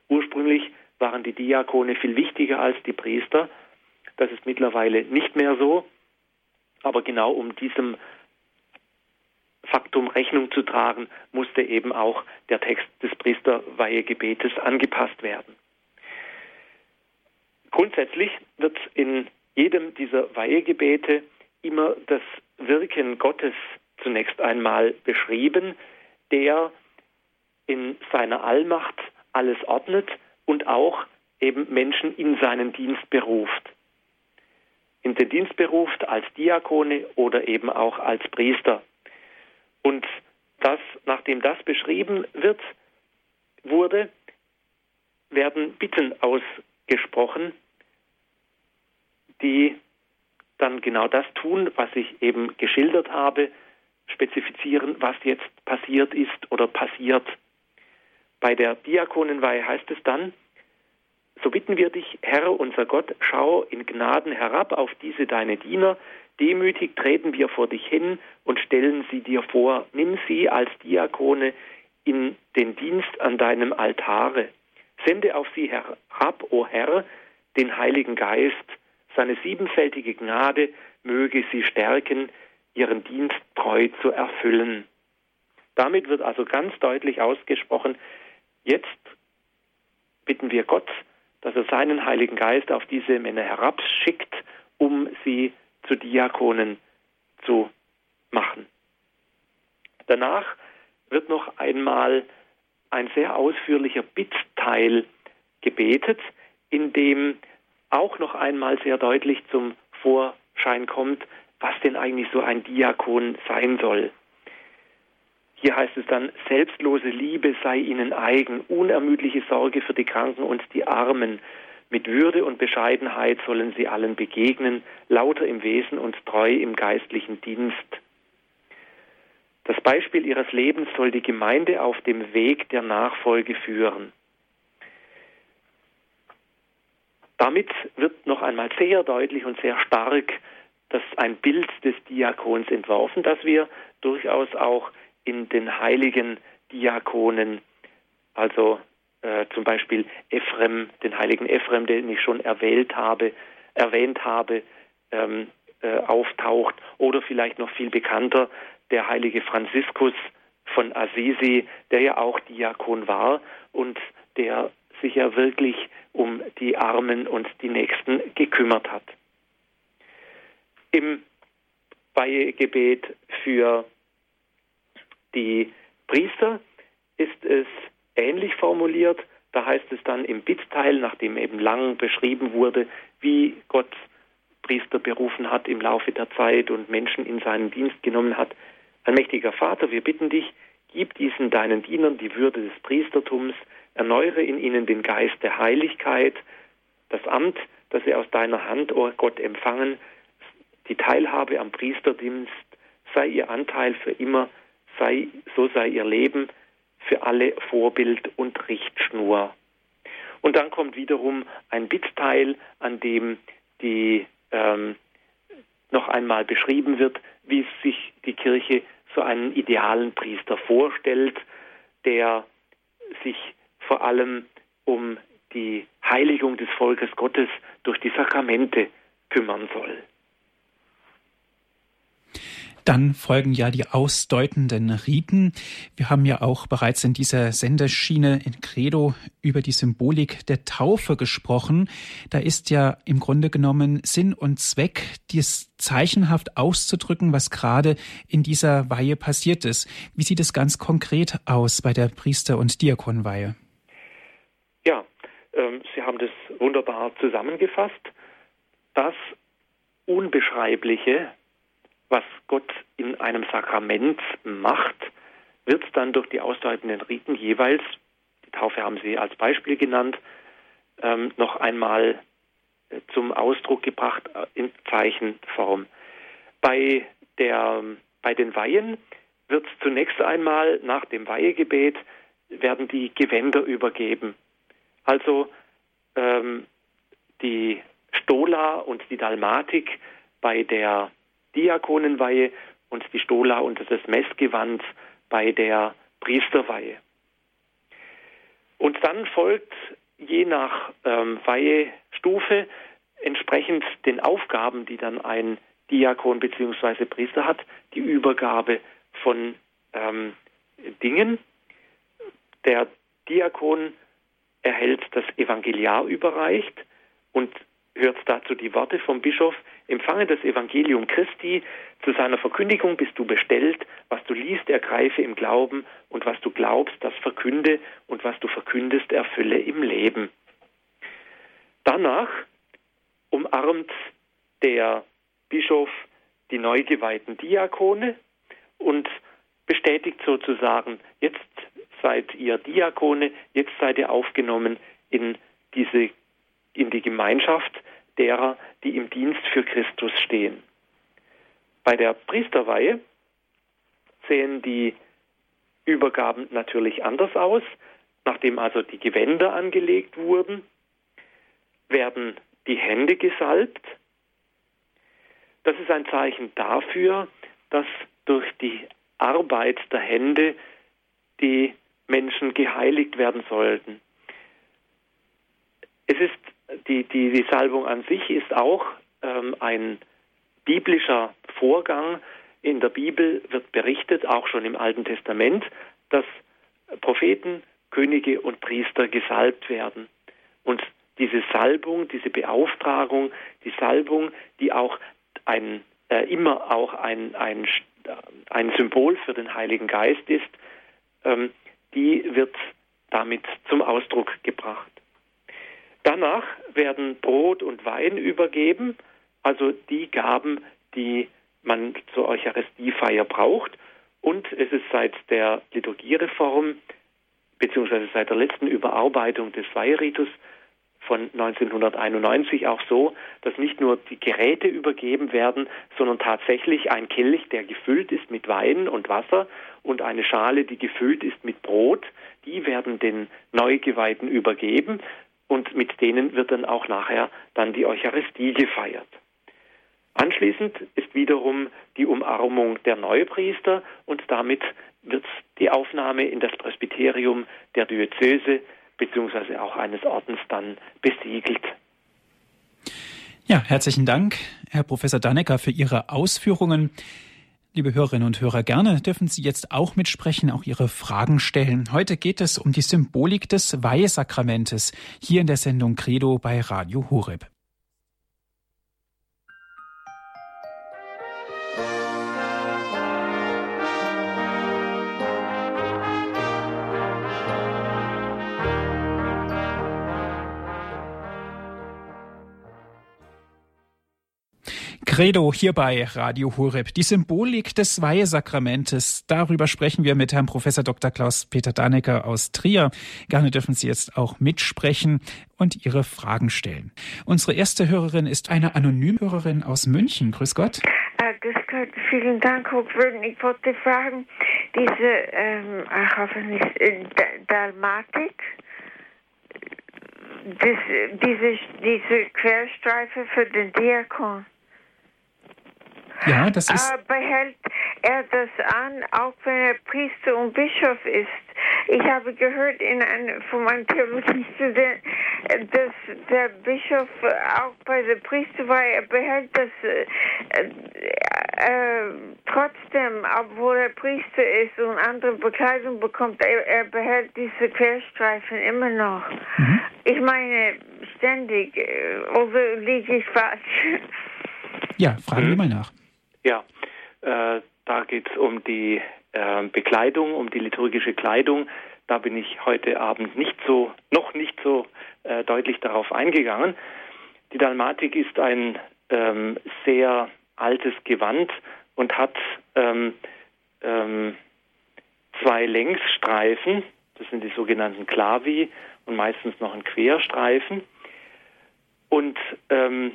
Ursprünglich waren die Diakone viel wichtiger als die Priester. Das ist mittlerweile nicht mehr so. Aber genau um diesem Faktum Rechnung zu tragen, musste eben auch der Text des Priesterweihegebetes angepasst werden. Grundsätzlich wird in jedem dieser Weihegebete immer das Wirken Gottes zunächst einmal beschrieben, der in seiner Allmacht alles ordnet und auch eben Menschen in seinen Dienst beruft. In den Dienst beruft als Diakone oder eben auch als Priester. Und das, nachdem das beschrieben wird, wurde, werden Bitten ausgesprochen, die dann genau das tun, was ich eben geschildert habe, spezifizieren, was jetzt passiert ist oder passiert. Bei der Diakonenweihe heißt es dann, so bitten wir dich, Herr unser Gott, schau in Gnaden herab auf diese deine Diener, demütig treten wir vor dich hin und stellen sie dir vor, nimm sie als Diakone in den Dienst an deinem Altare. Sende auf sie herab, o Herr, den Heiligen Geist, seine siebenfältige Gnade möge sie stärken, ihren Dienst treu zu erfüllen. Damit wird also ganz deutlich ausgesprochen, jetzt bitten wir Gott, dass er seinen Heiligen Geist auf diese Männer herabschickt, um sie zu Diakonen zu machen. Danach wird noch einmal ein sehr ausführlicher Bittteil gebetet, in dem auch noch einmal sehr deutlich zum Vorschein kommt, was denn eigentlich so ein Diakon sein soll. Hier heißt es dann, selbstlose Liebe sei ihnen eigen, unermüdliche Sorge für die Kranken und die Armen. Mit Würde und Bescheidenheit sollen sie allen begegnen, lauter im Wesen und treu im geistlichen Dienst. Das Beispiel ihres Lebens soll die Gemeinde auf dem Weg der Nachfolge führen. Damit wird noch einmal sehr deutlich und sehr stark das ein Bild des Diakons entworfen, das wir durchaus auch in den heiligen Diakonen, also äh, zum Beispiel Ephrem, den heiligen Ephrem, den ich schon erwählt habe, erwähnt habe, ähm, äh, auftaucht, oder vielleicht noch viel bekannter der heilige Franziskus von Assisi, der ja auch Diakon war und der sich ja wirklich um die Armen und die Nächsten gekümmert hat. Im Weihegebet für die Priester ist es ähnlich formuliert. Da heißt es dann im Bittteil, nachdem eben lang beschrieben wurde, wie Gott Priester berufen hat im Laufe der Zeit und Menschen in seinen Dienst genommen hat. Allmächtiger Vater, wir bitten dich, gib diesen deinen Dienern die Würde des Priestertums, erneuere in ihnen den Geist der Heiligkeit, das Amt, das sie aus deiner Hand, o oh Gott, empfangen, die Teilhabe am Priesterdienst, sei ihr Anteil für immer, sei, so sei ihr Leben für alle Vorbild und Richtschnur. Und dann kommt wiederum ein Bittteil, an dem die ähm, noch einmal beschrieben wird, wie sich die Kirche so einen idealen Priester vorstellt, der sich vor allem um die Heiligung des Volkes Gottes durch die Sakramente kümmern soll. Dann folgen ja die ausdeutenden Riten. Wir haben ja auch bereits in dieser Senderschiene in Credo über die Symbolik der Taufe gesprochen. Da ist ja im Grunde genommen Sinn und Zweck, dies zeichenhaft auszudrücken, was gerade in dieser Weihe passiert ist. Wie sieht es ganz konkret aus bei der Priester- und Diakonweihe? Haben das wunderbar zusammengefasst. Das Unbeschreibliche, was Gott in einem Sakrament macht, wird dann durch die ausdeutenden Riten jeweils, die Taufe haben Sie als Beispiel genannt, ähm, noch einmal äh, zum Ausdruck gebracht äh, in Zeichenform. Bei, der, bei den Weihen wird zunächst einmal nach dem Weihegebet werden die Gewänder übergeben. Also ähm, die Stola und die Dalmatik bei der Diakonenweihe und die Stola und das Messgewand bei der Priesterweihe. Und dann folgt je nach ähm, Weihestufe entsprechend den Aufgaben, die dann ein Diakon bzw. Priester hat, die Übergabe von ähm, Dingen. Der Diakon erhält das Evangeliar überreicht und hört dazu die Worte vom Bischof, empfange das Evangelium Christi, zu seiner Verkündigung bist du bestellt, was du liest, ergreife im Glauben. Und was du glaubst, das verkünde. Und was du verkündest, erfülle im Leben. Danach umarmt der Bischof die neu geweihten Diakone und bestätigt sozusagen, jetzt seid ihr Diakone, jetzt seid ihr aufgenommen in diese in die Gemeinschaft derer, die im Dienst für Christus stehen. Bei der Priesterweihe sehen die Übergaben natürlich anders aus. Nachdem also die Gewänder angelegt wurden, werden die Hände gesalbt. Das ist ein Zeichen dafür, dass durch die Arbeit der Hände die Menschen geheiligt werden sollten. Es ist die, die, die Salbung an sich ist auch ähm, ein biblischer Vorgang. In der Bibel wird berichtet, auch schon im Alten Testament, dass Propheten, Könige und Priester gesalbt werden. Und diese Salbung, diese Beauftragung, die Salbung, die auch ein, äh, immer auch ein, ein, ein Symbol für den Heiligen Geist ist, ähm, die wird damit zum Ausdruck gebracht. Danach werden Brot und Wein übergeben, also die Gaben, die man zur Eucharistiefeier braucht. Und es ist seit der Liturgiereform beziehungsweise seit der letzten Überarbeitung des Weihritus von 1991 auch so, dass nicht nur die Geräte übergeben werden, sondern tatsächlich ein Kelch, der gefüllt ist mit Wein und Wasser und eine Schale, die gefüllt ist mit Brot, die werden den Neugeweihten übergeben und mit denen wird dann auch nachher dann die Eucharistie gefeiert. Anschließend ist wiederum die Umarmung der Neupriester und damit wird die Aufnahme in das Presbyterium der Diözese beziehungsweise auch eines Ordens dann besiegelt. Ja, herzlichen Dank, Herr Professor Dannecker, für Ihre Ausführungen. Liebe Hörerinnen und Hörer, gerne dürfen Sie jetzt auch mitsprechen, auch Ihre Fragen stellen. Heute geht es um die Symbolik des Weihesakramentes hier in der Sendung Credo bei Radio Horeb. Credo hier bei Radio Horeb. Die Symbolik des Weihesakramentes. Darüber sprechen wir mit Herrn Professor Dr. Klaus-Peter Dannecker aus Trier. Gerne dürfen Sie jetzt auch mitsprechen und Ihre Fragen stellen. Unsere erste Hörerin ist eine Anonymhörerin aus München. Grüß Gott. Äh, vielen Dank, Hochwürden. Ich wollte fragen, diese, ähm, ich hoffe nicht, äh, Dalmatik, das, diese, diese Querstreife für den Diakon. Ja, das ist. Äh, behält er das an, auch wenn er Priester und Bischof ist? Ich habe gehört in einem, von einem Theologiestudent, dass der Bischof auch bei der Priesterweihe, er behält das äh, äh, trotzdem, obwohl er Priester ist und andere Bekleidung bekommt, er, er behält diese Querstreifen immer noch. Mhm. Ich meine, ständig, äh, oder liege ich falsch? Ja, fragen wir mal nach. Ja, äh, da geht es um die äh, Bekleidung, um die liturgische Kleidung. Da bin ich heute Abend nicht so, noch nicht so äh, deutlich darauf eingegangen. Die Dalmatik ist ein ähm, sehr altes Gewand und hat ähm, ähm, zwei Längsstreifen, das sind die sogenannten Klavi und meistens noch ein Querstreifen. Und ähm,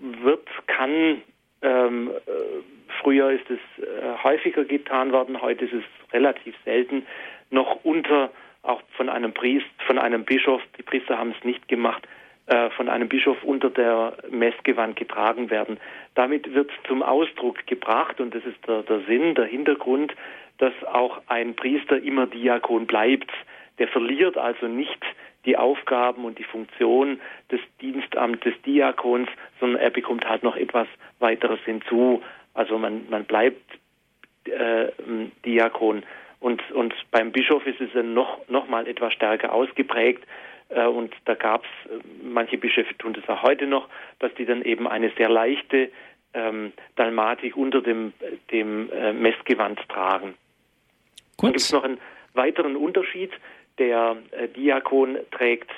wird, kann ähm, äh, früher ist es äh, häufiger getan worden, heute ist es relativ selten, noch unter, auch von einem Priest, von einem Bischof, die Priester haben es nicht gemacht, äh, von einem Bischof unter der Messgewand getragen werden. Damit wird zum Ausdruck gebracht, und das ist der, der Sinn, der Hintergrund, dass auch ein Priester immer Diakon bleibt. Der verliert also nicht die Aufgaben und die Funktion des Dienstamts des Diakons, sondern er bekommt halt noch etwas weiteres hinzu. Also man, man bleibt äh, Diakon. Und, und beim Bischof ist es dann noch, noch mal etwas stärker ausgeprägt. Äh, und da gab es, äh, manche Bischöfe tun das auch heute noch, dass die dann eben eine sehr leichte ähm, Dalmatik unter dem, dem äh, Messgewand tragen. Gut. Dann gibt es noch einen weiteren Unterschied. Der äh, Diakon trägt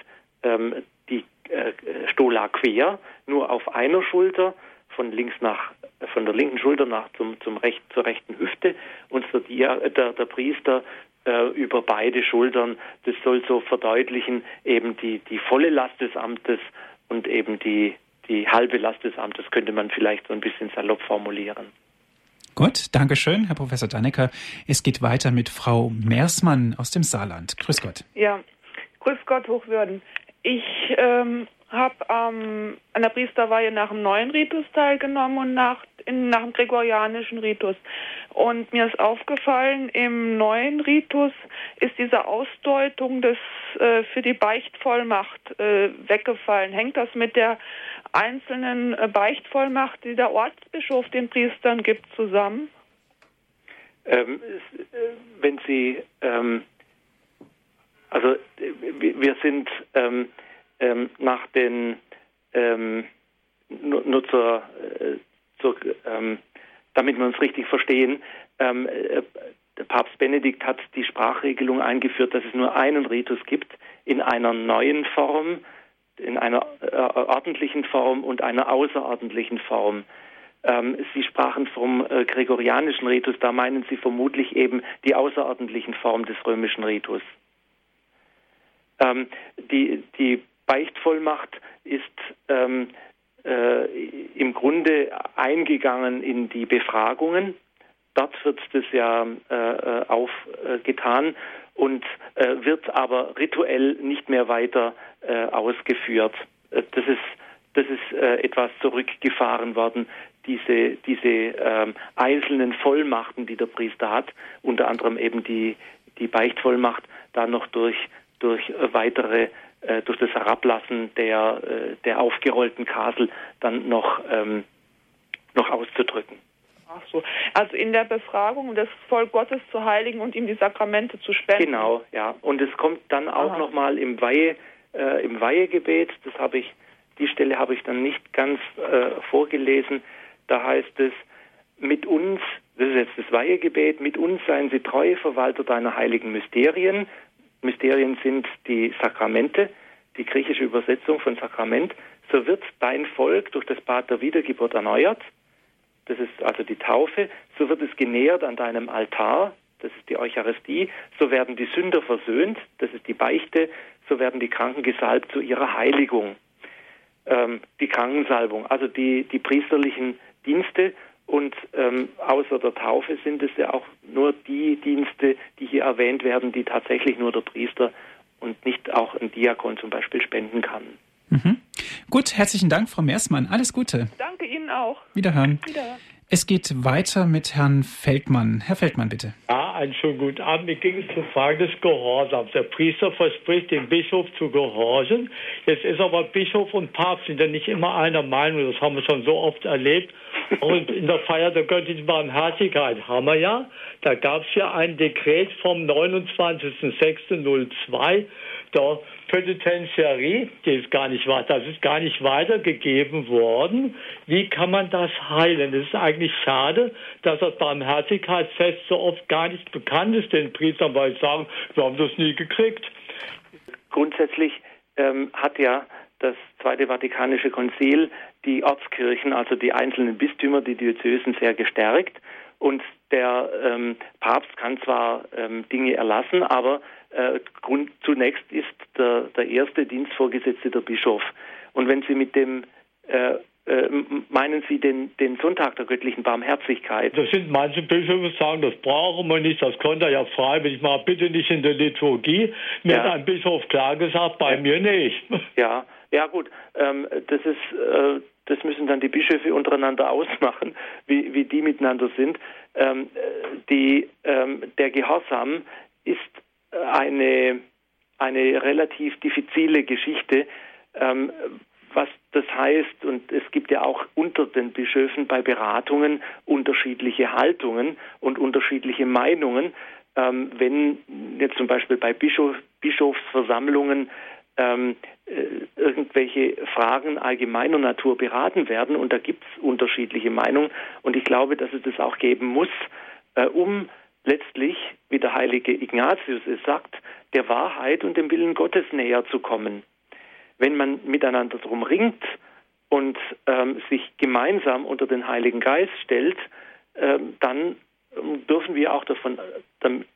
ähm, die äh, Stola quer, nur auf einer Schulter, von links nach, von der linken Schulter nach zum, zum recht, zur rechten Hüfte und der, Dia, der, der Priester äh, über beide Schultern. Das soll so verdeutlichen eben die, die volle Last des Amtes und eben die, die halbe Last des Amtes, könnte man vielleicht so ein bisschen salopp formulieren. Gut, danke schön, Herr Professor Dannecker. Es geht weiter mit Frau Meersmann aus dem Saarland. Grüß Gott. Ja, grüß Gott, Hochwürden. Ich ähm, habe ähm, an der Priesterweihe nach dem neuen Ritus teilgenommen und nach, in, nach dem gregorianischen Ritus. Und mir ist aufgefallen, im neuen Ritus ist diese Ausdeutung des äh, für die Beichtvollmacht äh, weggefallen. Hängt das mit der einzelnen äh, Beichtvollmacht, die der Ortsbischof den Priestern gibt, zusammen? Ähm, äh, wenn Sie, ähm, also äh, wir sind ähm, ähm, nach den ähm, nur zur, äh, zur ähm, damit wir uns richtig verstehen, ähm, äh, Papst Benedikt hat die Sprachregelung eingeführt, dass es nur einen Ritus gibt in einer neuen Form, in einer äh, ordentlichen Form und einer außerordentlichen Form. Ähm, Sie sprachen vom äh, gregorianischen Ritus, da meinen Sie vermutlich eben die außerordentlichen Form des römischen Ritus. Ähm, die, die Beichtvollmacht ist ähm, äh, im Grunde eingegangen in die Befragungen. Dort wird das ja äh, äh aufgetan und äh, wird aber rituell nicht mehr weiter äh, ausgeführt. Äh, das ist, das ist etwas zurückgefahren worden, diese, diese ähm, einzelnen Vollmachten, die der Priester hat, unter anderem eben die, die Beichtvollmacht, da noch durch, durch weitere durch das Herablassen der, äh, der aufgerollten Kasel dann noch, ähm, noch auszudrücken. Ach so. Also in der Befragung das Volk Gottes zu heiligen und ihm die Sakramente zu spenden. Genau, ja. Und es kommt dann auch nochmal im Weihe, äh, im Weihegebet, das habe ich, die Stelle habe ich dann nicht ganz äh, vorgelesen. Da heißt es, mit uns, das ist jetzt das Weihegebet, mit uns seien sie treue Verwalter deiner heiligen Mysterien, Mysterien sind die Sakramente, die griechische Übersetzung von Sakrament, so wird dein Volk durch das Bad der Wiedergeburt erneuert. Das ist also die Taufe. So wird es genährt an deinem Altar. Das ist die Eucharistie. So werden die Sünder versöhnt. Das ist die Beichte. So werden die Kranken gesalbt zu ihrer Heiligung. Ähm, die Krankensalbung, also die, die priesterlichen Dienste und ähm, außer der Taufe sind es ja auch nur die Dienste, die hier erwähnt werden, die tatsächlich nur der Priester und nicht auch ein Diakon zum Beispiel spenden kann. Mhm. Gut, herzlichen Dank, Frau Meersmann. Alles Gute. Danke Ihnen auch. Wiederhören. Wiederhören. Es geht weiter mit Herrn Feldmann. Herr Feldmann, bitte. Ja, einen schönen guten Abend. Mir ging es zur Frage des Gehorsams. Der Priester verspricht dem Bischof zu gehorchen. Jetzt ist aber Bischof und Papst sind ja nicht immer einer Meinung. Das haben wir schon so oft erlebt. Und in der Feier der göttlichen Barmherzigkeit haben wir ja, da gab es ja ein Dekret vom 29.06.02 der Penitentiarie, die ist gar nicht das ist gar nicht weitergegeben worden. Wie kann man das heilen? Es ist eigentlich schade, dass das Barmherzigkeitsfest so oft gar nicht bekannt ist den Priestern, weil sie sagen, wir haben das nie gekriegt. Grundsätzlich ähm, hat ja das Zweite Vatikanische Konzil die Ortskirchen, also die einzelnen Bistümer, die Diözesen sehr gestärkt. Und der ähm, Papst kann zwar ähm, Dinge erlassen, aber äh, Grund, zunächst ist der, der erste Dienstvorgesetzte der Bischof. Und wenn Sie mit dem äh, äh, meinen Sie den, den Sonntag der göttlichen Barmherzigkeit? Das sind manche Bischöfe sagen, das brauchen wir nicht, das konnte er ja freiwillig machen, bitte nicht in der Liturgie. Mir ja. hat ein Bischof klar gesagt, bei ja. mir nicht. Ja, ja gut, ähm, das ist, äh, das müssen dann die Bischöfe untereinander ausmachen, wie, wie die miteinander sind. Ähm, die, ähm, der Gehorsam ist eine, eine relativ diffizile Geschichte, ähm, was das heißt, und es gibt ja auch unter den Bischöfen bei Beratungen unterschiedliche Haltungen und unterschiedliche Meinungen. Ähm, wenn jetzt zum Beispiel bei Bischof, Bischofsversammlungen ähm, äh, irgendwelche Fragen allgemeiner Natur beraten werden, und da gibt es unterschiedliche Meinungen, und ich glaube, dass es das auch geben muss, äh, um letztlich, wie der heilige Ignatius es sagt, der Wahrheit und dem Willen Gottes näher zu kommen wenn man miteinander drum ringt und ähm, sich gemeinsam unter den Heiligen Geist stellt, ähm, dann ähm, dürfen wir auch davon,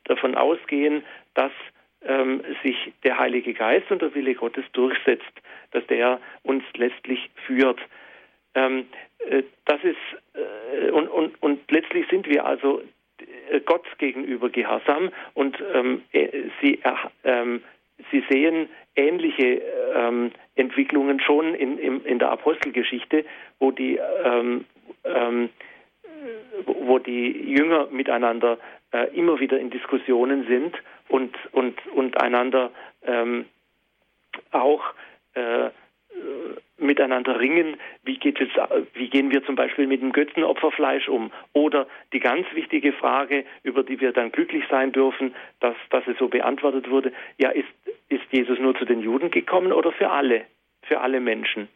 davon ausgehen, dass ähm, sich der Heilige Geist und der Wille Gottes durchsetzt, dass der uns letztlich führt. Ähm, äh, das ist äh, und, und, und letztlich sind wir also Gott gegenüber gehorsam und ähm, äh, sie, ähm, sie sehen ähnliche ähm, Entwicklungen schon in, in, in, der Apostelgeschichte, wo die, ähm, ähm, wo die Jünger miteinander äh, immer wieder in Diskussionen sind und, und, und einander ähm, auch äh, miteinander ringen, wie, geht es, wie gehen wir zum Beispiel mit dem Götzenopferfleisch um? Oder die ganz wichtige Frage, über die wir dann glücklich sein dürfen, dass, dass es so beantwortet wurde, ja, ist, ist Jesus nur zu den Juden gekommen oder für alle, für alle Menschen?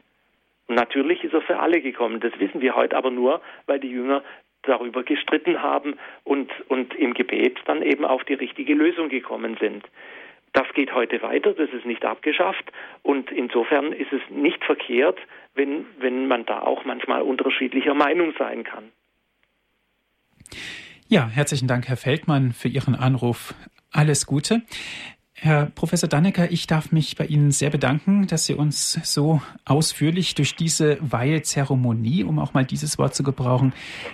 Und natürlich ist er für alle gekommen. Das wissen wir heute aber nur, weil die Jünger darüber gestritten haben und, und im Gebet dann eben auf die richtige Lösung gekommen sind. Das geht heute weiter, das ist nicht abgeschafft und insofern ist es nicht verkehrt, wenn, wenn man da auch manchmal unterschiedlicher Meinung sein kann. Ja, herzlichen Dank, Herr Feldmann, für Ihren Anruf. Alles Gute. Herr Professor Dannecker, ich darf mich bei Ihnen sehr bedanken, dass Sie uns so ausführlich durch diese Weihezeremonie, um auch mal dieses Wort zu gebrauchen,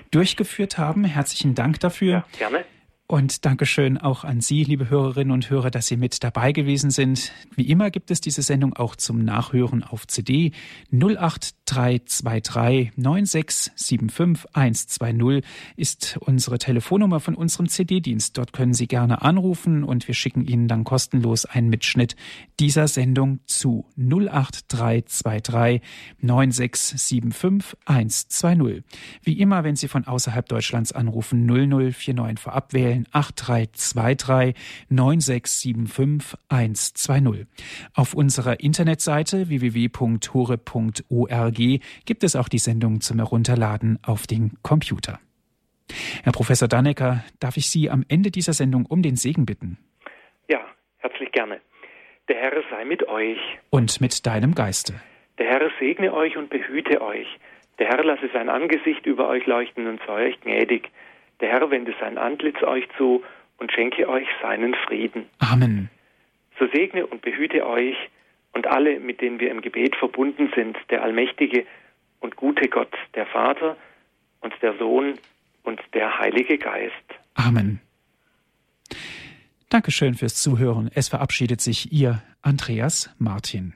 durchgeführt haben. Herzlichen Dank dafür. Ja, gerne. Und Dankeschön auch an Sie, liebe Hörerinnen und Hörer, dass Sie mit dabei gewesen sind. Wie immer gibt es diese Sendung auch zum Nachhören auf CD 08323 9675 120 ist unsere Telefonnummer von unserem CD-Dienst. Dort können Sie gerne anrufen und wir schicken Ihnen dann kostenlos einen Mitschnitt dieser Sendung zu 08323 9675 120. Wie immer, wenn Sie von außerhalb Deutschlands anrufen, 0049 vorab wählen 8323 9675 120. Auf unserer Internetseite www.hore.org gibt es auch die Sendung zum Herunterladen auf den Computer. Herr Professor Dannecker, darf ich Sie am Ende dieser Sendung um den Segen bitten? Ja, herzlich gerne. Der Herr sei mit euch. Und mit deinem Geiste. Der Herr segne euch und behüte euch. Der Herr lasse sein Angesicht über euch leuchten und sei euch gnädig. Der Herr wende sein Antlitz euch zu und schenke euch seinen Frieden. Amen. So segne und behüte euch und alle, mit denen wir im Gebet verbunden sind, der allmächtige und gute Gott, der Vater und der Sohn und der Heilige Geist. Amen. Dankeschön fürs Zuhören. Es verabschiedet sich Ihr Andreas Martin.